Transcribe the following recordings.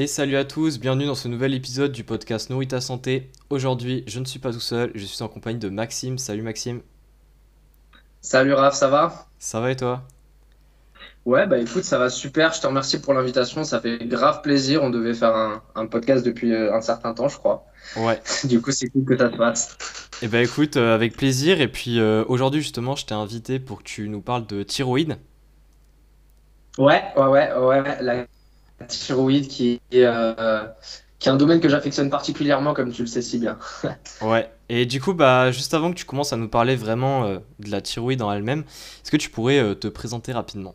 Et salut à tous, bienvenue dans ce nouvel épisode du podcast Nourrit ta santé. Aujourd'hui, je ne suis pas tout seul, je suis en compagnie de Maxime. Salut Maxime. Salut Raph, ça va? Ça va et toi? Ouais, bah écoute, ça va super. Je te remercie pour l'invitation. Ça fait grave plaisir. On devait faire un, podcast depuis euh, un certain temps, je crois. Ouais. du coup, c'est cool que ça se passe. Et bah écoute, euh, avec plaisir. Et puis euh, aujourd'hui, justement, je t'ai invité pour que tu nous parles de thyroïde. Ouais, ouais, ouais, ouais. La thyroïde qui est, euh, qui est un domaine que j'affectionne particulièrement, comme tu le sais si bien. ouais, et du coup, bah, juste avant que tu commences à nous parler vraiment euh, de la thyroïde en elle-même, est-ce que tu pourrais euh, te présenter rapidement?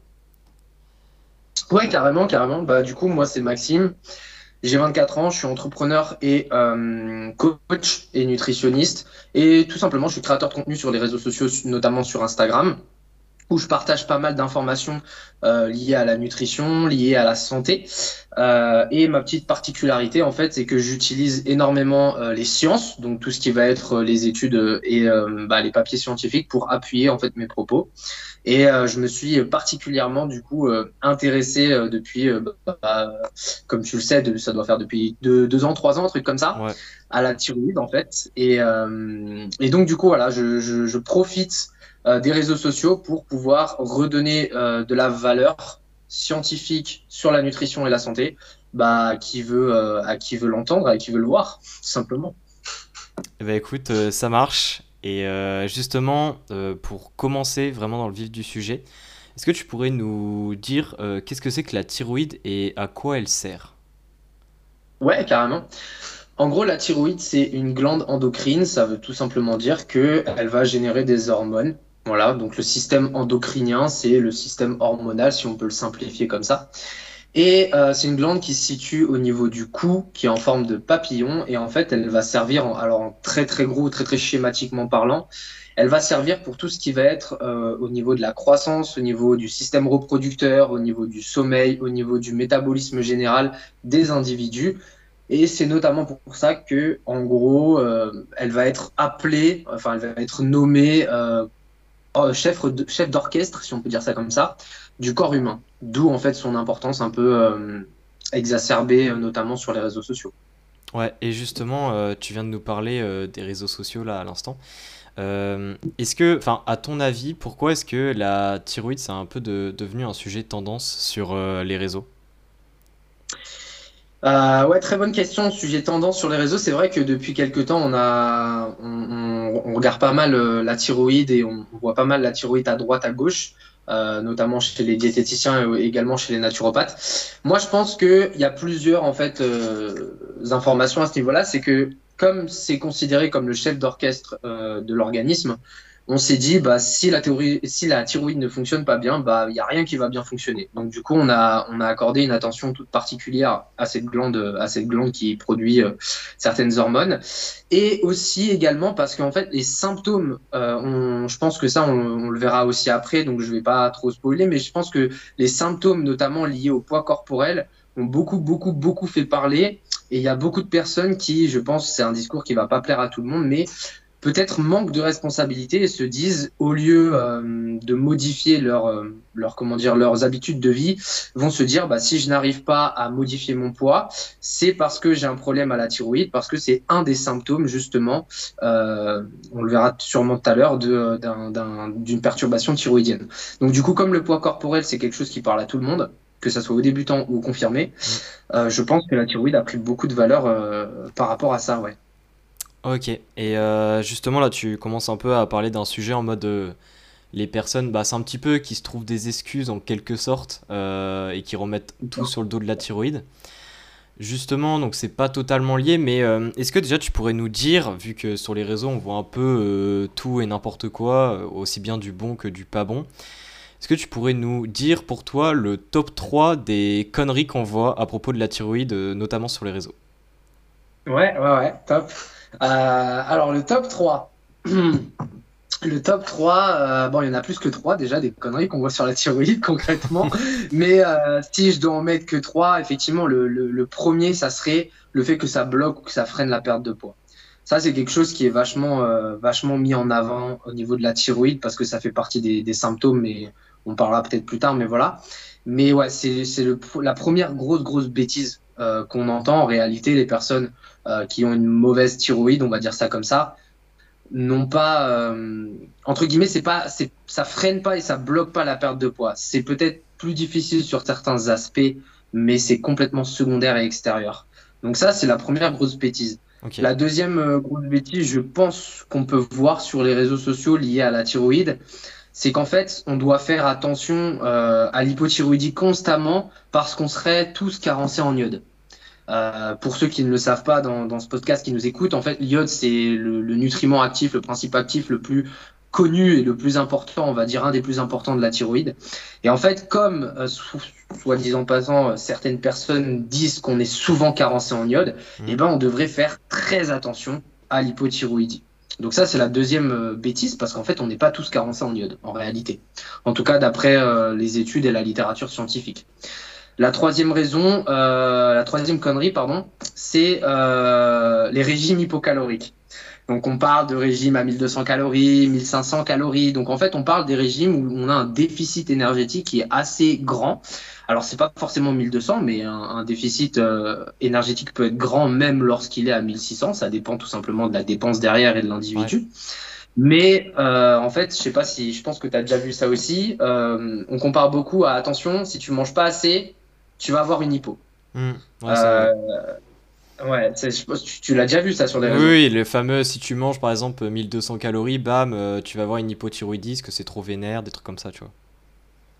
Ouais, carrément, carrément. Bah, du coup, moi, c'est Maxime. J'ai 24 ans, je suis entrepreneur et coach et nutritionniste. Et tout simplement, je suis créateur de contenu sur les réseaux sociaux, notamment sur Instagram où je partage pas mal d'informations euh, liées à la nutrition, liées à la santé. Euh, et ma petite particularité, en fait, c'est que j'utilise énormément euh, les sciences, donc tout ce qui va être les études et bah, les papiers scientifiques pour appuyer en fait mes propos. Et je me suis particulièrement du coup intéressé depuis, bah, comme tu le sais, ça doit faire depuis deux, ans, trois ans, un truc comme ça, à la thyroïde en fait. Et, et donc du coup voilà, je, je, je profite des réseaux sociaux pour pouvoir redonner euh, de la valeur scientifique sur la nutrition et la santé bah, qui veut, euh, à qui veut l'entendre, à qui veut le voir, tout simplement. Eh ben, écoute, ça marche. Et justement, pour commencer vraiment dans le vif du sujet, est-ce que tu pourrais nous dire qu'est-ce que c'est que la thyroïde et à quoi elle sert? Ouais, carrément. En gros, la thyroïde, c'est une glande endocrine. Ça veut tout simplement dire qu'elle va générer des hormones voilà, donc le système endocrinien, c'est le système hormonal, si on peut le simplifier comme ça. Et euh, c'est une glande qui se situe au niveau du cou, qui est en forme de papillon, et en fait, elle va servir, alors en très très gros, très très schématiquement parlant, elle va servir pour tout ce qui va être euh, au niveau de la croissance, au niveau du système reproducteur, au niveau du sommeil, au niveau du métabolisme général des individus. Et c'est notamment pour ça que, en gros, euh, elle va être appelée, enfin, elle va être nommée Oh, chef, chef d'orchestre, si on peut dire ça comme ça, du corps humain. D'où en fait son importance un peu euh, exacerbée, euh, notamment sur les réseaux sociaux. Ouais, et justement, euh, tu viens de nous parler des réseaux sociaux là à l'instant. est-ce que, enfin, à ton avis, pourquoi est-ce que la thyroïde c'est un peu devenu un sujet de tendance sur les réseaux? Euh, ouais, très bonne question. Sujet tendance sur les réseaux, c'est vrai que depuis quelques temps, on a, on, on, regarde pas mal euh, la thyroïde et on, voit pas mal la thyroïde à droite, à gauche, euh, notamment chez les diététiciens et également chez les naturopathes. Moi, je pense qu'il y a plusieurs en fait euh, informations à ce niveau-là. C'est que comme c'est considéré comme le chef d'orchestre euh, de l'organisme, on s'est dit bah si la théorie si la thyroïde ne fonctionne pas bien bah il y a rien qui va bien fonctionner. Donc du coup on a on a accordé une attention toute particulière à cette glande à cette glande qui produit euh, certaines hormones. Et aussi également parce qu'en fait les symptômes euh, on, je pense que ça on, on, le verra aussi après donc je vais pas trop spoiler mais je pense que les symptômes notamment liés au poids corporel ont beaucoup beaucoup beaucoup fait parler. Et il y a beaucoup de personnes qui, je pense, c'est un discours qui va pas plaire à tout le monde, mais peut-être manquent de responsabilité et se disent, au lieu euh, de modifier leur, euh, leur, comment dire, leurs habitudes de vie, vont se dire, bah, si je n'arrive pas à modifier mon poids, c'est parce que j'ai un problème à la thyroïde, parce que c'est un des symptômes, justement, euh, on le verra sûrement tout à l'heure, d'une perturbation thyroïdienne. Donc, du coup, comme le poids corporel, c'est quelque chose qui parle à tout le monde, que ça soit aux débutants ou aux confirmés, mmh. je pense que la thyroïde a pris beaucoup de valeur par rapport à ça, ouais. Ok, et euh, justement là tu commences un peu à parler d'un sujet en mode euh, les personnes, bah, c'est un petit peu qui se trouvent des excuses en quelque sorte euh, et qui remettent tout sur le dos de la thyroïde. Justement, donc c'est pas totalement lié, mais est-ce que déjà tu pourrais nous dire, vu que sur les réseaux on voit un peu tout et n'importe quoi, aussi bien du bon que du pas bon, est-ce que tu pourrais nous dire pour toi le top 3 des conneries qu'on voit à propos de la thyroïde, notamment sur les réseaux? Ouais, ouais, ouais, top. Euh, alors, le top 3. Le top 3, euh, bon, il y en a plus que 3 déjà, des conneries qu'on voit sur la thyroïde concrètement. Mais euh, si je dois en mettre que 3, effectivement, le, premier, ça serait le fait que ça bloque ou que ça freine la perte de poids. Ça, c'est quelque chose qui est vachement, vachement mis en avant au niveau de la thyroïde parce que ça fait partie des, des symptômes, mais on parlera peut-être plus tard, mais voilà. Mais ouais, c'est la première grosse, grosse bêtise qu'on entend, en réalité, les personnes qui ont une mauvaise thyroïde, on va dire ça comme ça, n'ont pas, entre guillemets, c'est pas, ça freine pas et ça bloque pas la perte de poids. C'est peut-être plus difficile sur certains aspects, mais c'est complètement secondaire et extérieur. Donc ça, c'est la première grosse bêtise. La deuxième euh, grosse bêtise, je pense qu'on peut voir sur les réseaux sociaux liés à la thyroïde, c'est qu'en fait, on doit faire attention euh, à l'hypothyroïdie constamment parce qu'on serait tous carencés en iode. Euh, pour ceux qui ne le savent pas dans, dans ce podcast qui nous écoutent, en fait, l'iode, c'est le, le, nutriment actif, le principe actif le plus connu et le plus important, on va dire un des plus importants de la thyroïde. Et en fait, comme, euh, soit disant passant, euh, certaines personnes disent qu'on est souvent carencé en iode, mmh. eh ben, on devrait faire très attention à l'hypothyroïdie. Donc ça, c'est la deuxième euh, bêtise, parce qu'en fait, on n'est pas tous carencés en iode, en réalité. En tout cas, d'après les études et la littérature scientifique. La troisième raison, la troisième connerie, pardon, c'est les régimes hypocaloriques. Donc on parle de régime à 1200 calories, 1500 calories. Donc en fait, on parle des régimes où on a un déficit énergétique qui est assez grand. Alors c'est pas forcément 1200, mais un, déficit euh, énergétique peut être grand même lorsqu'il est à 1600. Ça dépend tout simplement de la dépense derrière et de l'individu. Mais euh, en fait, je sais pas si, je pense que tu as déjà vu ça aussi. Euh, on compare beaucoup à attention, si tu manges pas assez, tu vas avoir une hypo. Mmh. Ouais, tu, tu l'as déjà vu ça sur les réseaux. Oui, le fameux si tu manges par exemple 1200 calories, bam, euh, tu vas avoir une hypothyroïdie, que c'est trop vénère, des trucs comme ça, tu vois.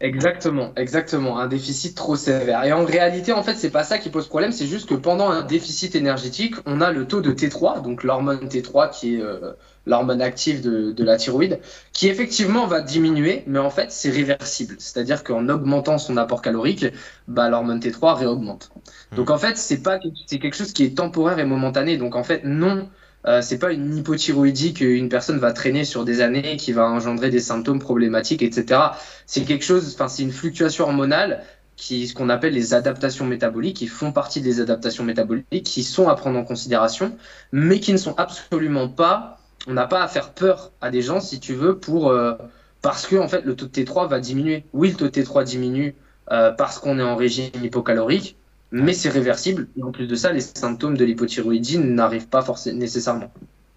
Exactement, exactement, un déficit trop sévère. Et en réalité, en fait, c'est pas ça qui pose problème, c'est juste que pendant un déficit énergétique, on a le taux de T3, donc l'hormone T3 qui est euh, l'hormone active de, la thyroïde, qui effectivement va diminuer, mais en fait, c'est réversible. C'est-à-dire qu'en augmentant son apport calorique, bah, l'hormone T3 réaugmente. Hmm. Donc en fait, c'est pas c'est quelque chose qui est temporaire et momentané. Donc en fait, non, euh, c'est pas une hypothyroïdie qu'une personne va traîner sur des années, qui va engendrer des symptômes problématiques, etc. C'est quelque chose, enfin, c'est une fluctuation hormonale qui, ce qu'on appelle les adaptations métaboliques, qui font partie des adaptations métaboliques, qui sont à prendre en considération, mais qui ne sont absolument pas on n'a pas à faire peur à des gens, si tu veux, pour euh, parce que en fait le taux de T3 va diminuer. Oui, le taux de T3 diminue euh, parce qu'on est en régime hypocalorique, mais c'est réversible. Et en plus de ça, les symptômes de l'hypothyroïdie n'arrivent pas forcément nécessairement.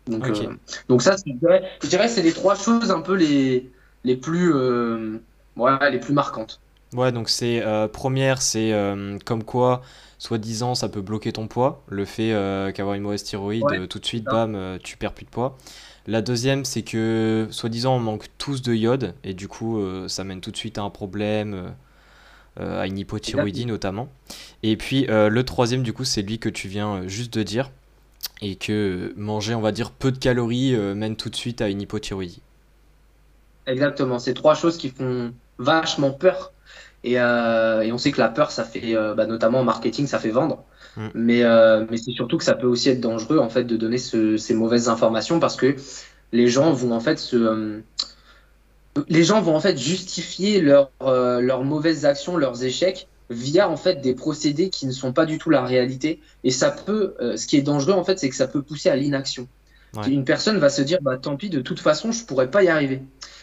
Donc, euh, donc ça, je dirais, c'est les trois choses un peu les, les plus les plus marquantes. Ouais, donc c'est première, c'est comme quoi soi-disant ça peut bloquer ton poids, le fait euh, qu'avoir une mauvaise thyroïde, euh, tout de suite, bam, euh, tu perds plus de poids. La deuxième, c'est que soi-disant on manque tous de iode, et du coup ça mène tout de suite à un problème, à une hypothyroïdie notamment. Et puis le troisième, du coup, c'est lui que tu viens juste de dire, et que manger, on va dire, peu de calories mène tout de suite à une hypothyroïdie. Exactement, c'est trois choses qui font vachement peur euh, et, on sait que la peur, ça fait, euh, bah, notamment en marketing, ça fait vendre. Mm. Mais, euh, mais c'est surtout que ça peut aussi être dangereux en fait de donner ces mauvaises informations parce que les gens vont en fait se, les gens vont en fait justifier leurs leurs mauvaises actions, leurs échecs via en fait des procédés qui ne sont pas du tout la réalité. Et ça peut, ce qui est dangereux en fait, c'est que ça peut pousser à l'inaction. Une personne va se dire, bah tant pis, de toute façon, je pourrais pas y arriver.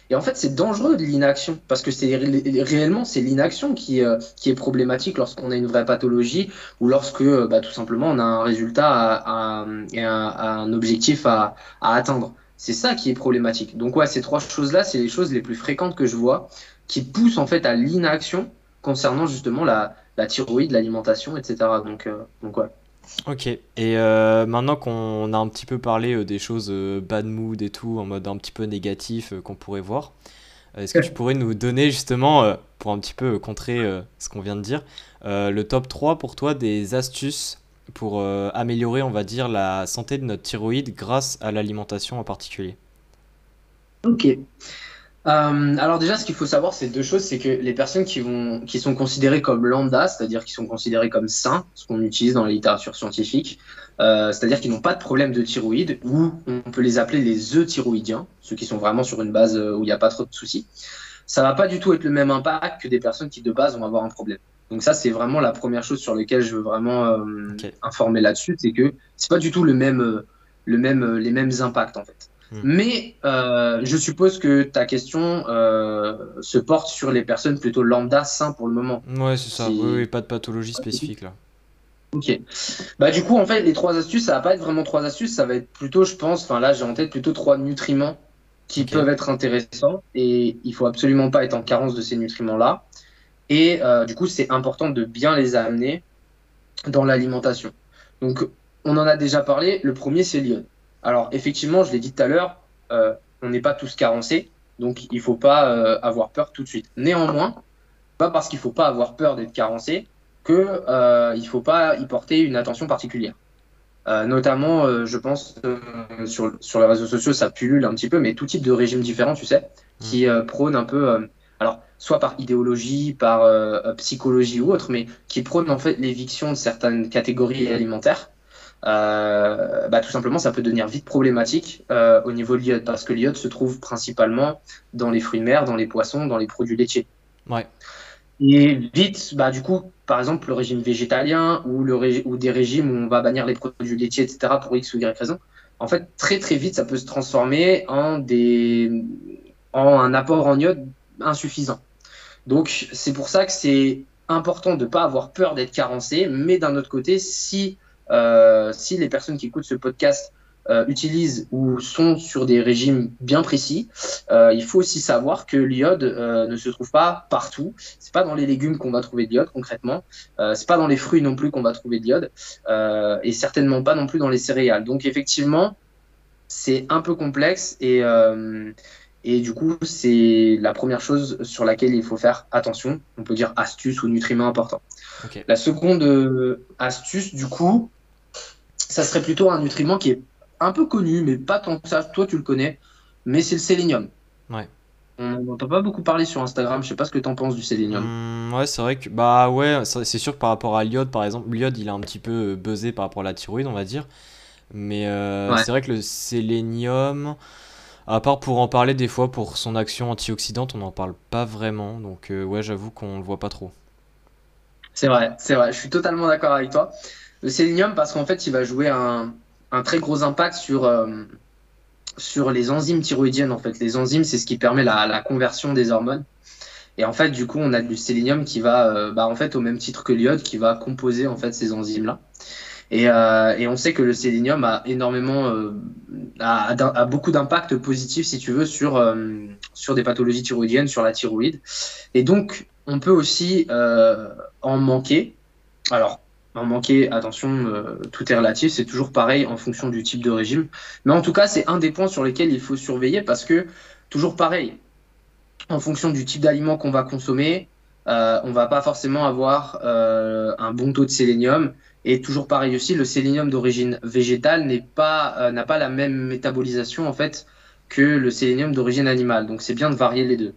Et en fait, c'est dangereux de l'inaction parce que c'est réellement c'est l'inaction qui, euh, qui est problématique lorsqu'on a une vraie pathologie ou lorsque euh, bah, tout simplement on a un résultat et un, objectif à, à atteindre. C'est ça qui est problématique. Donc ouais, ces trois choses-là, c'est les choses les plus fréquentes que je vois qui poussent en fait à l'inaction concernant justement la, la thyroïde, l'alimentation, etc. Donc, euh, donc ouais. Ok, et euh, maintenant qu'on a un petit peu parlé euh, des choses bad mood et tout, en mode un petit peu négatif qu'on pourrait voir, est-ce que tu pourrais nous donner justement, pour un petit peu contrer ce qu'on vient de dire, le top 3 pour toi des astuces pour améliorer, on va dire, la santé de notre thyroïde grâce à l'alimentation en particulier Ok. Euh, alors déjà, ce qu'il faut savoir, c'est deux choses, c'est que les personnes qui vont, qui sont considérées comme lambda, c'est-à-dire qui sont considérées comme sains, ce qu'on utilise dans la littérature scientifique, euh, c'est-à-dire qu'ils n'ont pas de problème de thyroïde, ou on peut les appeler les euthyroïdiens, ceux qui sont vraiment sur une base euh, où il n'y a pas trop de soucis. Ça va pas du tout être le même impact que des personnes qui de base vont avoir un problème. Donc ça, c'est vraiment la première chose sur laquelle je veux vraiment euh, informer là-dessus, c'est que c'est pas du tout le même, le même, les mêmes impacts en fait. Hmm. Mais euh, je suppose que ta question euh, se porte sur les personnes plutôt lambda sains pour le moment. Ouais, c'est ça. Oui, pas de pathologie spécifique là. Ok. Bah du coup en fait les trois astuces ça va pas être vraiment trois astuces, ça va être plutôt je pense, enfin là j'ai en tête plutôt trois nutriments qui peuvent être intéressants et il faut absolument pas être en carence de ces nutriments là. Et euh, du coup c'est important de bien les amener dans l'alimentation. Donc on en a déjà parlé, le premier c'est l'iode. Alors effectivement je l'ai dit tout à l'heure, euh, on n'est pas tous carencés, donc il faut pas euh, avoir peur tout de suite. Néanmoins, pas parce qu'il faut pas avoir peur d'être carencé, qu'il il faut pas y porter une attention particulière. Notamment, je pense, sur, sur les réseaux sociaux, ça pullule un petit peu, mais tout type de régime différent, tu sais, qui prône un peu, alors, soit par idéologie, par psychologie ou autre, mais qui prône en fait l'éviction de certaines catégories alimentaires. bah, tout simplement, ça peut devenir vite problématique au niveau de l'iode, parce que l'iode se trouve principalement dans les fruits de mer, dans les poissons, dans les produits laitiers. Ouais. Et vite, bah, du coup, par exemple, le régime végétalien ou, le ou des régimes où on va bannir les produits laitiers, etc., pour X ou Y raison, en fait, très très vite, ça peut se transformer en, des... en un apport en iode insuffisant. Donc, c'est pour ça que c'est important de ne pas avoir peur d'être carencé, mais d'un autre côté, si, euh, si les personnes qui écoutent ce podcast euh, utilisent ou sont sur des régimes bien précis, euh, il faut aussi savoir que l'iode ne se trouve pas partout. C'est pas dans les légumes qu'on va trouver de l'iode concrètement. C'est pas dans les fruits non plus qu'on va trouver de l'iode et certainement pas non plus dans les céréales. Donc effectivement, c'est un peu complexe et et du coup, c'est la première chose sur laquelle il faut faire attention. On peut dire astuce ou nutriment important. Okay. La seconde astuce, du coup, ça serait plutôt un nutriment qui est un peu connu, mais pas tant que ça. Toi, tu le connais, mais c'est le sélénium. Ouais. On n'entend pas beaucoup parler sur Instagram. Je sais pas ce que tu en penses du sélénium. Mmh, ouais, c'est vrai que bah ouais, c'est sûr que par rapport à l'iode, par exemple, l'iode, il a un petit peu buzzé par rapport à la thyroïde, on va dire. Mais euh, c'est vrai que le sélénium, à part pour en parler des fois pour son action antioxydante, on n'en parle pas vraiment. Donc euh, ouais, j'avoue qu'on le voit pas trop. C'est vrai, c'est vrai. Je suis totalement d'accord avec toi. Le sélénium, parce qu'en fait, il va jouer un, un très gros impact sur, euh, sur les enzymes thyroïdiennes. En fait, les enzymes, c'est ce qui permet la, la, conversion des hormones. Et en fait, du coup, on a du sélénium qui va, euh, bah, en fait, au même titre que l'iode, qui va composer en fait ces enzymes-là. Et, euh, et, on sait que le sélénium a énormément, euh, a, beaucoup d'impact positif, si tu veux, sur, euh, sur des pathologies thyroïdiennes, sur la thyroïde. Et donc, on peut aussi en manquer. Alors, en manquer, attention, tout est relatif, c'est toujours pareil en fonction du type de régime. Mais en tout cas, c'est un des points sur lesquels il faut surveiller parce que, toujours pareil, en fonction du type d'aliment qu'on va consommer, euh, on va pas forcément avoir un bon taux de sélénium. Et toujours pareil aussi, le sélénium d'origine végétale n'est pas euh, n'a pas la même métabolisation en fait que le sélénium d'origine animale. Donc c'est bien de varier les deux.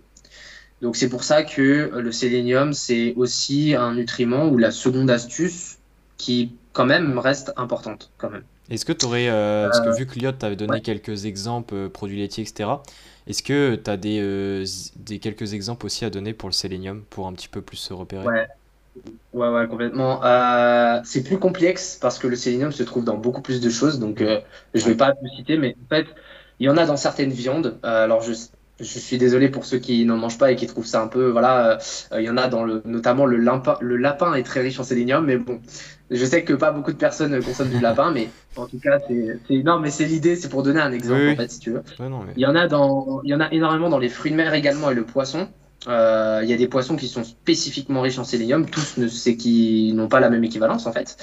Donc c'est pour ça que le sélénium c'est aussi un nutriment ou la seconde astuce qui quand même reste importante quand même. Est-ce que tu aurais, euh, parce que vu que Liot t'avait donné ouais. quelques exemples, euh, produits laitiers, etc., est-ce que tu as des, euh, des, quelques exemples aussi à donner pour le sélénium, pour un petit peu plus se repérer? Ouais, ouais, ouais complètement. c'est plus complexe parce que le sélénium se trouve dans beaucoup plus de choses, donc je vais pas le citer, mais en fait, il y en a dans certaines viandes. alors, je, je suis désolé pour ceux qui n'en mangent pas et qui trouvent ça un peu voilà il y en a dans le notamment le lapin le lapin est très riche en sélénium mais bon je sais que pas beaucoup de personnes consomment du lapin, mais en tout cas, c'est non, mais c'est l'idée, c'est pour donner un exemple oui, en fait, si tu veux. Ouais, mais... Y en a dans, il y en a énormément dans les fruits de mer également et le poisson. Euh, il y a des poissons qui sont spécifiquement riches en sélénium, tous ne c'est qui n'ont pas la même équivalence en fait.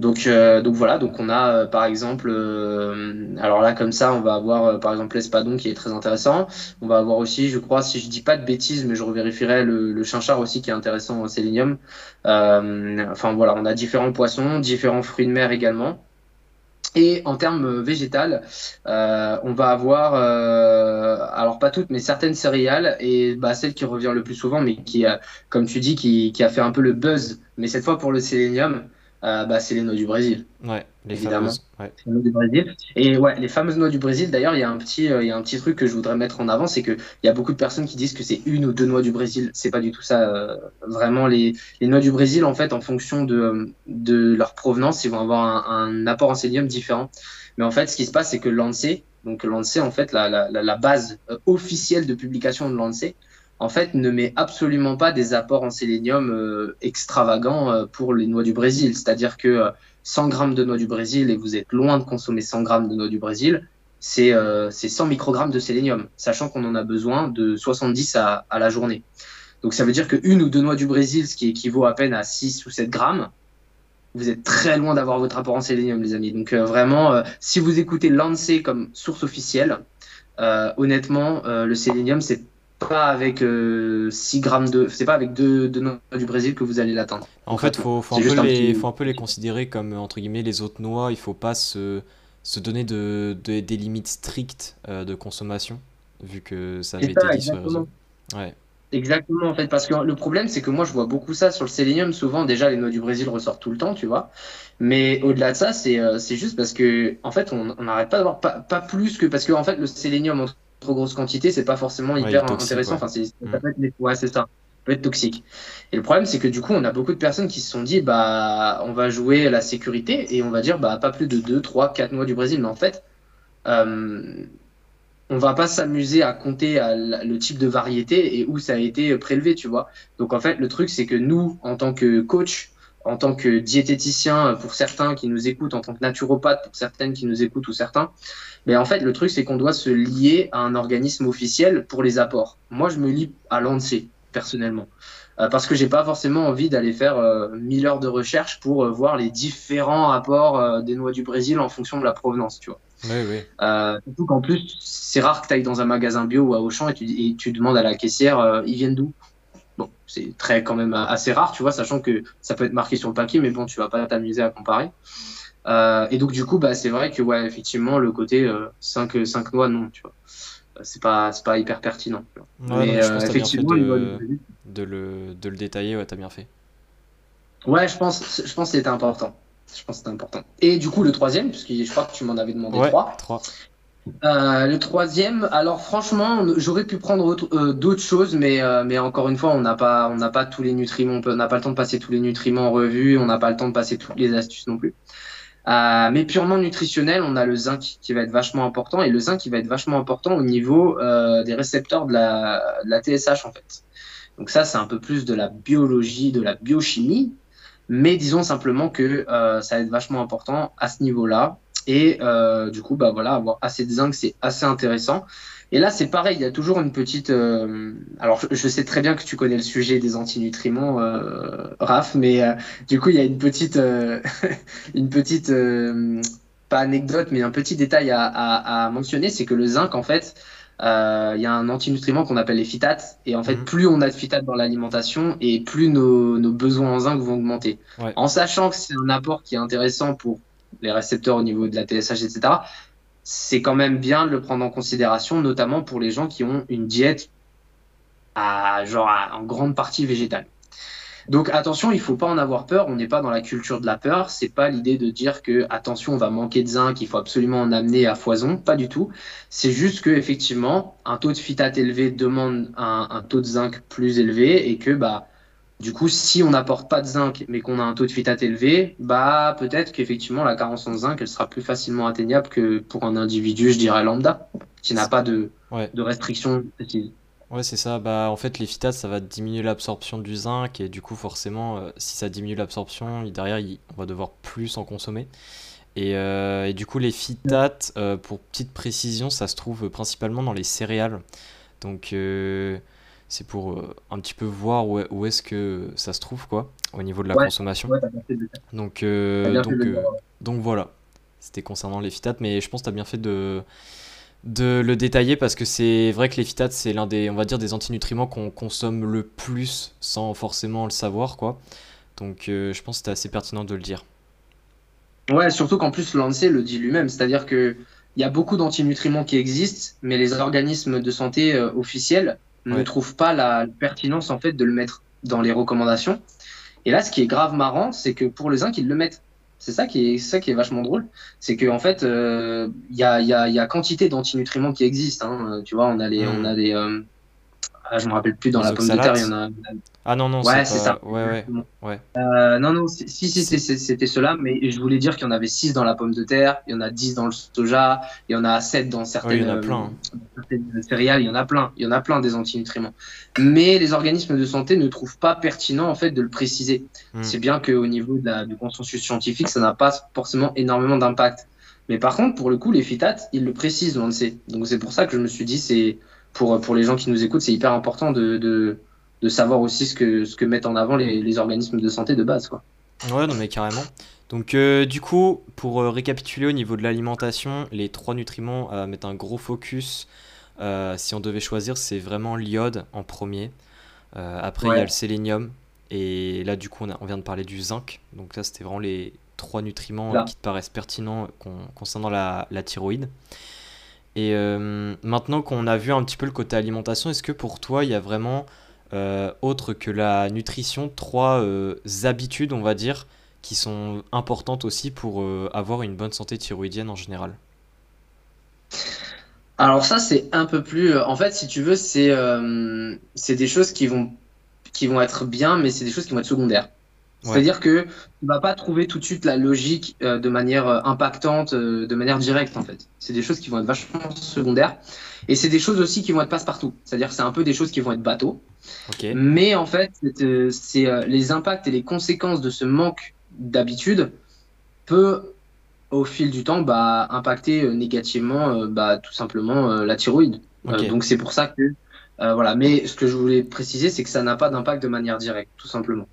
Donc euh, donc voilà, donc on a euh, par exemple, euh, alors là comme ça, on va avoir euh, par exemple l'espadon qui est très intéressant. On va avoir aussi, je crois, si je dis pas de bêtises, mais je revérifierai le, le chinchard aussi qui est intéressant en sélénium. Enfin voilà, on a différents poissons, différents fruits de mer également. Et en termes végétal, euh, on va avoir, euh, alors pas toutes, mais certaines céréales, et bah, celle qui revient le plus souvent, mais qui, a, comme tu dis, qui, a fait un peu le buzz, mais cette fois pour le sélénium, euh, bah, c'est les noix du Brésil. Ouais, les évidemment. fameuses. Ouais. Les noix du Brésil. Et ouais, les fameuses noix du Brésil, d'ailleurs, il y, a un petit, il y a un petit truc que je voudrais mettre en avant, c'est qu'il y a beaucoup de personnes qui disent que c'est une ou deux noix du Brésil. C'est pas du tout ça. vraiment, les, les noix du Brésil, en fait, en fonction de, de leur provenance, ils vont avoir un, un apport en sélénium différent. Mais en fait, ce qui se passe, c'est que l'ANSEE, donc l'ANSEE, en fait, la, la, la base officielle de publication de l'ANSEE, en fait, ne met absolument pas des apports en sélénium euh, extravagants euh, pour les noix du Brésil. C'est-à-dire que 100 grammes de noix du Brésil et vous êtes loin de consommer 100 grammes de noix du Brésil, c'est 100 microgrammes de sélénium, sachant qu'on en a besoin de 70 à, à la journée. Donc ça veut dire qu'une ou deux noix du Brésil, ce qui équivaut à peine à 6 ou 7 grammes, vous êtes très loin d'avoir votre apport en sélénium, les amis. Donc euh, vraiment, euh, si vous écoutez l'ANSEE comme source officielle, euh, honnêtement, le sélénium, c'est pas avec 6 grammes de, c'est pas avec deux, noix du Brésil que vous allez l'atteindre. En fait, faut, faut un peu les, faut un peu les considérer comme entre guillemets les autres noix. Il faut pas se, se donner de, des limites strictes de consommation, vu que ça avait été dit sur les. Ouais. Exactement, en fait, parce que le problème, c'est que moi, je vois beaucoup ça sur le sélénium. Souvent, déjà, les noix du Brésil ressortent tout le temps, tu vois. Mais au-delà de ça, c'est euh, juste parce que, en fait, on n'arrête pas d'avoir pas, pas, plus que. Parce que, en fait, le sélénium trop grosse quantité, c'est pas forcément hyper intéressant. Enfin, c'est mm. ça peut être, ouais, c'est ça. peut être toxique. Et le problème, c'est que du coup, on a beaucoup de personnes qui se sont dit, bah, on va jouer la sécurité et on va dire, bah, pas plus de 2, 3, 4 noix du Brésil. Mais en fait, euh, on va pas s'amuser à compter le type de variété et où ça a été prélevé, tu vois. Donc en fait, le truc, c'est que nous, en tant que coach, en tant que diététicien pour certains qui nous écoutent, en tant que naturopathe pour certaines qui nous écoutent ou certains, mais en fait, le truc, c'est qu'on doit se lier à un organisme officiel pour les apports. Moi, je me lie à l'ANSEE, personnellement. Euh, parce que j'ai pas forcément envie d'aller faire euh, 1000 heures de recherche pour euh, voir les différents apports euh, des noix du Brésil en fonction de la provenance, tu vois. Oui, oui. Euh, surtout qu'en plus, c'est rare que tu ailles dans un magasin bio ou à Auchan et tu, et tu demandes à la caissière, euh, ils viennent d'où? Bon, c'est très quand même assez rare, tu vois, sachant que ça peut être marqué sur le papier, mais bon, tu vas pas t'amuser à comparer. Euh, et donc, du coup, bah, c'est vrai que, ouais, effectivement, le côté 5, 5 noix, non, tu vois. C'est pas, pas hyper pertinent. mais effectivement, de, de, le, de le détailler, ouais, t'as bien fait. Ouais, je pense, je pense que c'était important. Je pense que c'est important. Et du coup, le troisième, puisque je crois que tu m'en avais demandé trois. Euh, le troisième, alors franchement, j'aurais pu prendre euh, d'autres choses, mais, euh, mais encore une fois, on n'a pas, tous les nutriments, on n'a pas le temps de passer tous les nutriments en revue, on n'a pas le temps de passer toutes les astuces non plus. mais purement nutritionnel, on a le zinc qui va être vachement important, et le zinc qui va être vachement important au niveau des récepteurs de la, de la TSH en fait. Donc ça, c'est un peu plus de la biologie, de la biochimie, mais disons simplement que ça va être vachement important à ce niveau-là. Et euh, du coup, bah voilà, avoir assez de zinc, c'est assez intéressant. Et là, c'est pareil, il y a toujours une petite. Euh, alors, je, sais très bien que tu connais le sujet des antinutriments, euh, Raph, mais euh, du coup, il y a une petite, une petite, pas anecdote, mais un petit détail à, à, à mentionner, c'est que le zinc, en fait, euh, il y a un antinutriment qu'on appelle les phytates. Et en fait, mhm. plus on a de phytates dans l'alimentation et plus nos, nos, besoins en zinc vont augmenter. En sachant que c'est un apport qui est intéressant pour les récepteurs au niveau de la TSH, etc., c'est quand même bien de le prendre en considération, notamment pour les gens qui ont une diète à, genre, en grande partie végétale. Donc attention, il faut pas en avoir peur. On n'est pas dans la culture de la peur. C'est pas l'idée de dire que attention, on va manquer de zinc, il faut absolument en amener à foison. Pas du tout. C'est juste que effectivement, un taux de phytate élevé demande un, taux de zinc plus élevé et que bah du coup, si on n'apporte pas de zinc, mais qu'on a un taux de phytate élevé, bah peut-être qu'effectivement la carence en zinc, elle sera plus facilement atteignable que pour un individu, je dirais lambda, qui n'a pas de, de restriction Ouais, c'est ça. Bah, en fait, les phytates, ça va diminuer l'absorption du zinc et du coup, forcément, euh, si ça diminue l'absorption, derrière, on va devoir plus en consommer. Et, euh, et du coup, les phytates, euh, pour petite précision, ça se trouve principalement dans les céréales. Donc, c'est pour un petit peu voir où, où est-ce que ça se trouve, quoi, au niveau de la consommation. donc, donc, donc voilà. C'était concernant les phytates, mais je pense que tu as bien fait de de le détailler parce que c'est vrai que les phytates c'est l'un des on va dire des antinutriments qu'on consomme le plus sans forcément le savoir quoi. Donc euh, je pense que c'était assez pertinent de le dire. Ouais, surtout qu'en plus Lancet le dit lui-même, c'est-à-dire que il y a beaucoup d'antinutriments qui existent, mais les organismes de santé euh, ne trouvent pas la pertinence en fait de le mettre dans les recommandations. Et là, ce qui est grave marrant, c'est que pour le zinc, ils le mettent. C'est ça qui est ça qui est vachement drôle, c'est qu'en fait, il euh, y, a, y, a, y, a, quantité d'antinutriments qui existent. Hein. Tu vois, on a les, on a des, euh, ah, je me rappelle plus dans la pomme de terre, il y en a. Ah non, non, ouais, c'est ça. Ouais, ouais. ouais. Euh, non, non, si, si, c'était cela, mais je voulais dire qu'il y en avait 6 dans la pomme de terre, il y en a 10 dans le soja, il y en a 7 dans certaines, il y en a plein. certaines céréales, il y en a plein, il y en a plein des antinutriments. Mais les organismes de santé ne trouvent pas pertinent en fait de le préciser. Hmm. C'est bien qu'au niveau de la, du consensus scientifique, ça n'a pas forcément énormément d'impact. Mais par contre, pour le coup, les phytates, ils le précisent, on le sait. Donc c'est pour ça que je me suis dit, c'est pour, pour les gens qui nous écoutent, c'est hyper important de, de, de, savoir aussi ce que, ce que mettent en avant les, les, organismes de santé de base. Quoi. Ouais, non mais carrément. Donc euh, du coup, pour euh, récapituler au niveau de l'alimentation, les trois nutriments à mettre un gros focus, euh, si on devait choisir, c'est vraiment l'iode en premier. après, il y a le sélénium. Et là, du coup, on, on, vient de parler du zinc. Donc ça, c'était vraiment les trois nutriments qui te paraissent pertinents concernant la, la thyroïde. Et euh, maintenant qu'on a vu un petit peu le côté alimentation, est-ce que pour toi, il y a vraiment, euh, autre que la nutrition, trois euh, habitudes, on va dire, qui sont importantes aussi pour avoir une bonne santé thyroïdienne en général? Alors ça, c'est un peu plus... En fait, si tu veux, c'est des choses qui vont, qui vont être bien, mais c'est des choses qui vont être secondaires. C'est-à-dire que tu vas pas trouver tout de suite la logique euh, de manière euh, impactante, euh, de manière directe en fait. C'est des choses qui vont être vachement secondaires et c'est des choses aussi qui vont être passe-partout. C'est-à-dire que c'est un peu des choses qui vont être bateau. Mais en fait, c'est les impacts et les conséquences de ce manque d'habitude peut au fil du temps bah, impacter négativement bah, tout simplement la thyroïde. donc c'est pour ça que voilà. Mais ce que je voulais préciser, c'est que ça n'a pas d'impact de manière directe, tout simplement.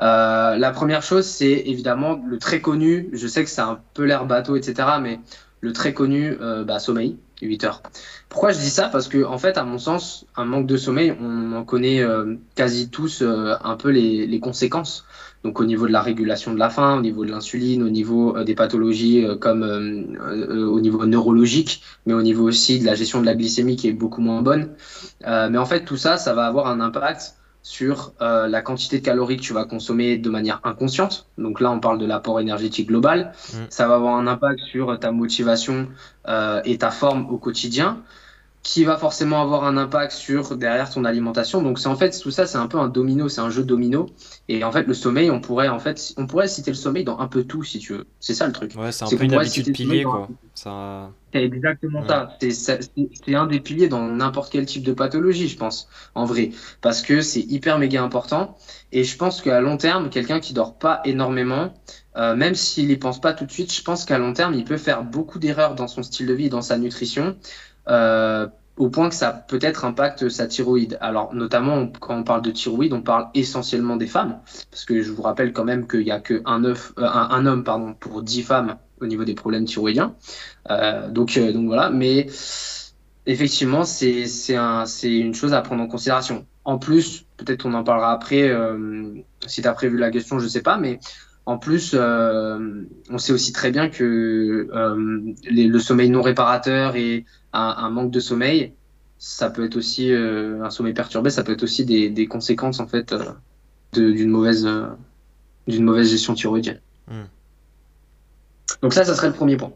Euh, la première chose, c'est évidemment le très connu, je sais que c'est un peu l'air bateau, etc., mais le très connu euh, bah, sommeil, 8 heures. Pourquoi je dis ça? Parce que, en fait, à mon sens, un manque de sommeil, on en connaît euh, quasi tous un peu les, les, conséquences. Donc, au niveau de la régulation de la faim, au niveau de l'insuline, au niveau des pathologies comme au niveau neurologique, mais au niveau aussi de la gestion de la glycémie qui est beaucoup moins bonne. mais en fait, tout ça, ça va avoir un impact sur euh, la quantité de calories que tu vas consommer de manière inconsciente. Donc là, on parle de l'apport énergétique global. Mm. Ça va avoir un impact sur ta motivation euh, et ta forme au quotidien qui va forcément avoir un impact sur derrière ton alimentation. Donc c'est en fait tout ça, c'est un peu un domino, c'est un jeu domino. Et en fait le sommeil, on pourrait en fait, on pourrait citer le sommeil dans un peu tout si tu veux. C'est ça le truc. Ouais, c'est un peu une habitude pilier quoi. Ça... C'est exactement ça. C'est un des piliers dans n'importe quel type de pathologie, je pense, en vrai, parce que c'est hyper méga important. Et je pense qu'à long terme, quelqu'un qui dort pas énormément, euh, même s'il y pense pas tout de suite, je pense qu'à long terme, il peut faire beaucoup d'erreurs dans son style de vie, dans sa nutrition, euh, au point que ça peut-être impacte sa thyroïde. Alors notamment quand on parle de thyroïde, on parle essentiellement des femmes, parce que je vous rappelle quand même qu'il n'y a que un, œuf, euh, un, homme pardon pour 10 femmes au niveau des problèmes thyroïdiens. Euh, donc euh, donc voilà, mais effectivement c'est un, une chose à prendre en considération. En plus, peut-être on en parlera après. si tu as prévu la question, je sais pas, mais en plus, euh, on sait aussi très bien que euh, le sommeil non réparateur et un, manque de sommeil, ça peut être aussi euh, un sommeil perturbé, ça peut être aussi des, conséquences en fait d'une mauvaise d'une mauvaise gestion thyroïdienne. Hmm. Donc ça, ça serait le premier point.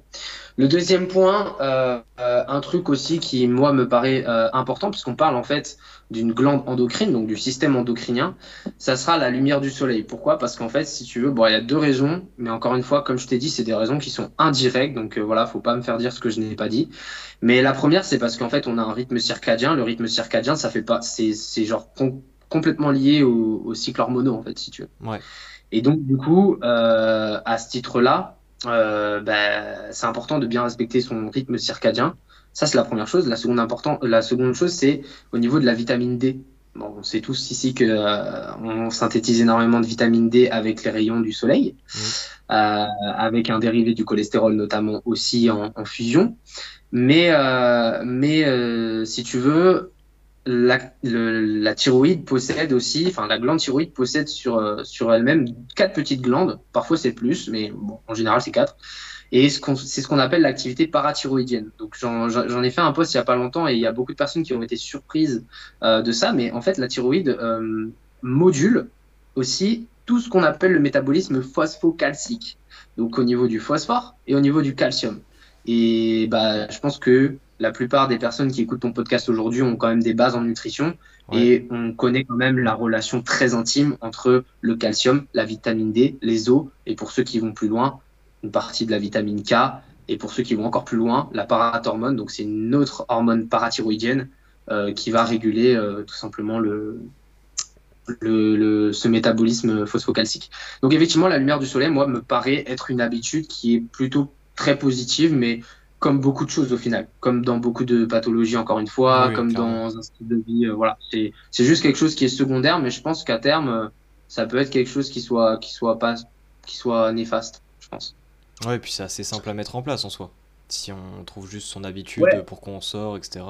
Le deuxième point, euh, euh, un truc aussi qui, moi, me paraît euh, important, puisqu'on parle en fait d'une glande endocrine, donc du système endocrinien, ça sera la lumière du soleil. Pourquoi? Parce qu'en fait, si tu veux, bon, il y a deux raisons, mais encore une fois, comme je t'ai dit, c'est des raisons qui sont indirectes, donc voilà, faut pas me faire dire ce que je n'ai pas dit. Mais la première, c'est parce qu'en fait, on a un rythme circadien. Le rythme circadien, ça fait pas, c'est, genre complètement lié au, au, cycle hormonaux, en fait, si tu veux. Ouais. Et donc, du coup, à ce titre-là, euh, bah, c'est important de bien respecter son rythme circadien. Ça, c'est la première chose. La seconde, important, la seconde chose, c'est au niveau de la vitamine D. Bon, on sait tous ici que euh, on synthétise énormément de vitamine D avec les rayons du soleil, mmh. euh, avec un dérivé du cholestérol notamment aussi en, en fusion. Mais, euh, mais euh, si tu veux, la, thyroïde possède aussi, enfin la glande thyroïde possède sur, euh, sur elle-même quatre petites glandes. Parfois c'est plus, mais en général c'est quatre. Et c'est ce qu'on appelle l'activité parathyroïdienne. Donc j'en ai fait un post il y a pas longtemps et il y a beaucoup de personnes qui ont été surprises euh, de ça. Mais en fait la thyroïde euh, module aussi tout ce qu'on appelle le métabolisme phosphocalcique. Donc au niveau du phosphore et au niveau du calcium. Et bah je pense que la plupart des personnes qui écoutent ton podcast aujourd'hui ont quand même des bases en nutrition et on connaît quand même la relation très intime entre le calcium, la vitamine D, les os et pour ceux qui vont plus loin, une partie de la vitamine K et pour ceux qui vont encore plus loin, la parathormone. Donc c'est une autre hormone parathyroïdienne euh, qui va réguler euh, tout simplement le, le, ce métabolisme phosphocalcique. Donc effectivement, la lumière du soleil, moi, me paraît être une habitude qui est plutôt très positive, mais comme beaucoup de choses au final, comme dans beaucoup de pathologies encore une fois, comme dans un style de vie, euh, voilà, c'est juste quelque chose qui est secondaire, mais je pense qu'à terme, euh, ça peut être quelque chose qui soit qui soit pas qui soit néfaste, je pense. Ouais, et puis c'est assez simple à mettre en place en soi. Si on trouve juste son habitude pour qu'on sort, etc.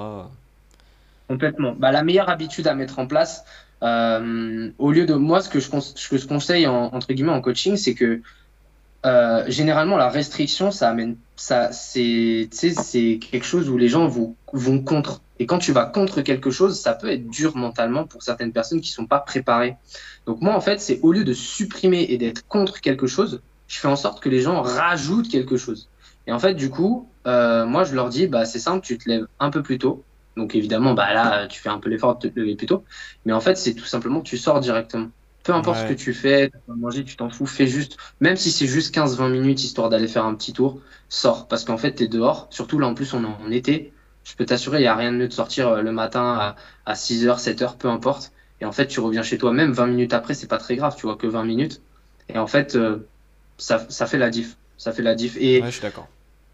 Complètement. Bah, la meilleure habitude à mettre en place, euh, au lieu de moi, ce que je, ce je conseille en, entre guillemets en coaching, c'est que euh, généralement la restriction, ça amène, ça, c'est, c'est quelque chose où les gens vont, contre. Et quand tu vas contre quelque chose, ça peut être dur mentalement pour certaines personnes qui sont pas préparées. Donc moi, en fait, c'est au lieu de supprimer et d'être contre quelque chose, je fais en sorte que les gens rajoutent quelque chose. Et en fait, du coup, euh, moi, je leur dis, bah, c'est simple, tu te lèves un peu plus tôt. Donc évidemment, bah là, tu fais un peu l'effort de te lever plus tôt. Mais en fait, c'est tout simplement tu sors directement. Peu importe ce que tu fais, tu vas manger, tu t'en fous, fais juste, même si c'est juste 15-20 minutes histoire d'aller faire un petit tour, sors. Parce qu'en fait, tu es dehors. Surtout là, en plus, on est en été. Je peux t'assurer, il n'y a rien de mieux de sortir euh, le matin à, à 6h, 7h, peu importe. Et en fait, tu reviens chez toi, même 20 minutes après, c'est pas très grave, tu vois, que 20 minutes. Et en fait, euh, ça, ça fait la diff. Ça fait la diff. Et ouais, je suis d'accord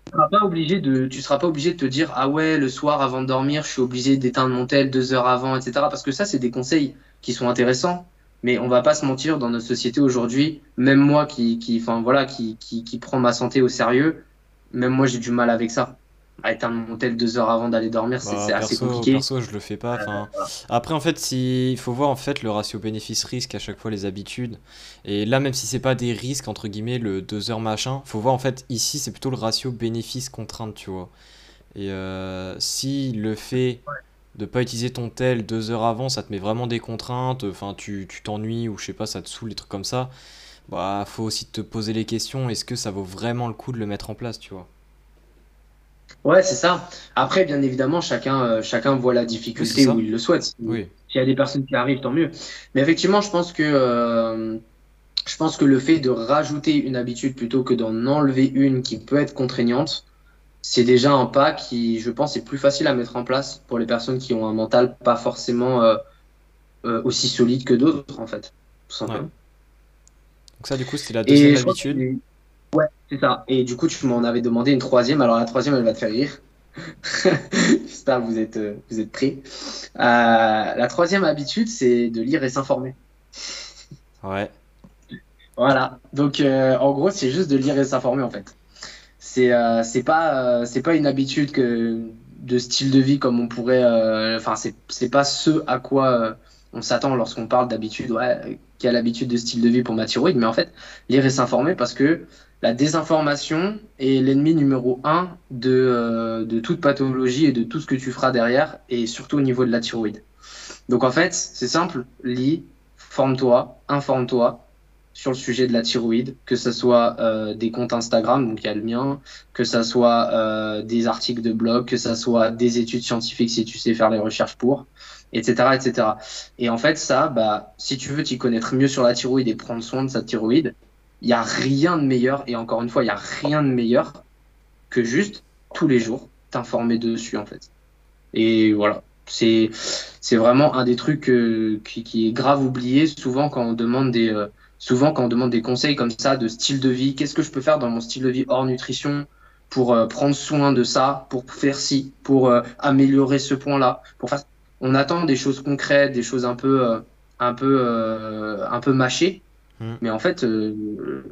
tu seras pas obligé de, tu seras pas obligé de te dire ah ouais le soir avant de dormir je suis obligé d'éteindre mon tel deux heures avant etc parce que ça c'est des conseils qui sont intéressants mais on va pas se mentir dans notre société aujourd'hui même moi qui qui enfin voilà qui, qui qui prend ma santé au sérieux même moi j'ai du mal avec ça à éteindre mon tel deux heures avant d'aller dormir, c'est bah, assez compliqué. Perso, je le fais pas. Après, en fait, si... il faut voir en fait le ratio bénéfice-risque à chaque fois, les habitudes. Et là, même si c'est pas des risques, entre guillemets, le 2 heures machin, faut voir en fait, ici, c'est plutôt le ratio bénéfice-contrainte, tu vois. Et euh, si le fait de pas utiliser ton tel deux heures avant, ça te met vraiment des contraintes, enfin, tu t'ennuies ou je sais pas, ça te saoule, des trucs comme ça, bah, faut aussi te poser les questions est-ce que ça vaut vraiment le coup de le mettre en place, tu vois? Ouais, c'est ça. Après, bien évidemment, chacun, euh, chacun voit la difficulté où il le souhaite. Oui. S'il y a des personnes qui arrivent, tant mieux. Mais effectivement, je pense que, euh, je pense que le fait de rajouter une habitude plutôt que d'en enlever une qui peut être contraignante, c'est déjà un pas qui, je pense, est plus facile à mettre en place pour les personnes qui ont un mental pas forcément euh, aussi solide que d'autres, en fait. Tout simplement. Donc ça, du coup, c'est la deuxième habitude. Ouais, c'est ça. Et du coup, tu m'en avais demandé une troisième. Alors, la troisième, elle va te faire rire. J'espère que vous êtes, euh, vous êtes pris. Euh, la troisième habitude, c'est de lire et s'informer. Ouais. Voilà. Donc, euh, en gros, c'est juste de lire et s'informer, en fait. C'est euh, c'est pas, c'est pas une habitude de style de vie comme on pourrait. Enfin, c'est pas ce à quoi on s'attend lorsqu'on parle d'habitude. Ouais, qui a l'habitude de style de vie pour ma thyroïde. Mais en fait, lire et s'informer parce que la désinformation est l'ennemi numéro un de, euh, de, toute pathologie et de tout ce que tu feras derrière, et surtout au niveau de la thyroïde. Donc en fait, c'est simple, lis, forme-toi, informe-toi sur le sujet de la thyroïde, que ce soit euh, des comptes Instagram, donc il y a le mien, que ce soit euh, des articles de blog, que ce soit des études scientifiques si tu sais faire les recherches pour, etc. etc. Et en fait, ça, bah, si tu veux t'y connaître mieux sur la thyroïde et prendre soin de sa thyroïde, il n'y a rien de meilleur, et encore une fois, il n'y a rien de meilleur que juste tous les jours t'informer dessus, en fait. Et voilà, c'est vraiment un des trucs euh, qui, est grave oublié souvent quand on demande des souvent quand on demande des conseils comme ça de style de vie. Qu'est-ce que je peux faire dans mon style de vie hors nutrition pour euh, prendre soin de ça, pour faire ci, pour améliorer ce point-là, pour faire. On attend des choses concrètes, des choses un peu un peu un peu mâchées Mm. Mais en fait, euh,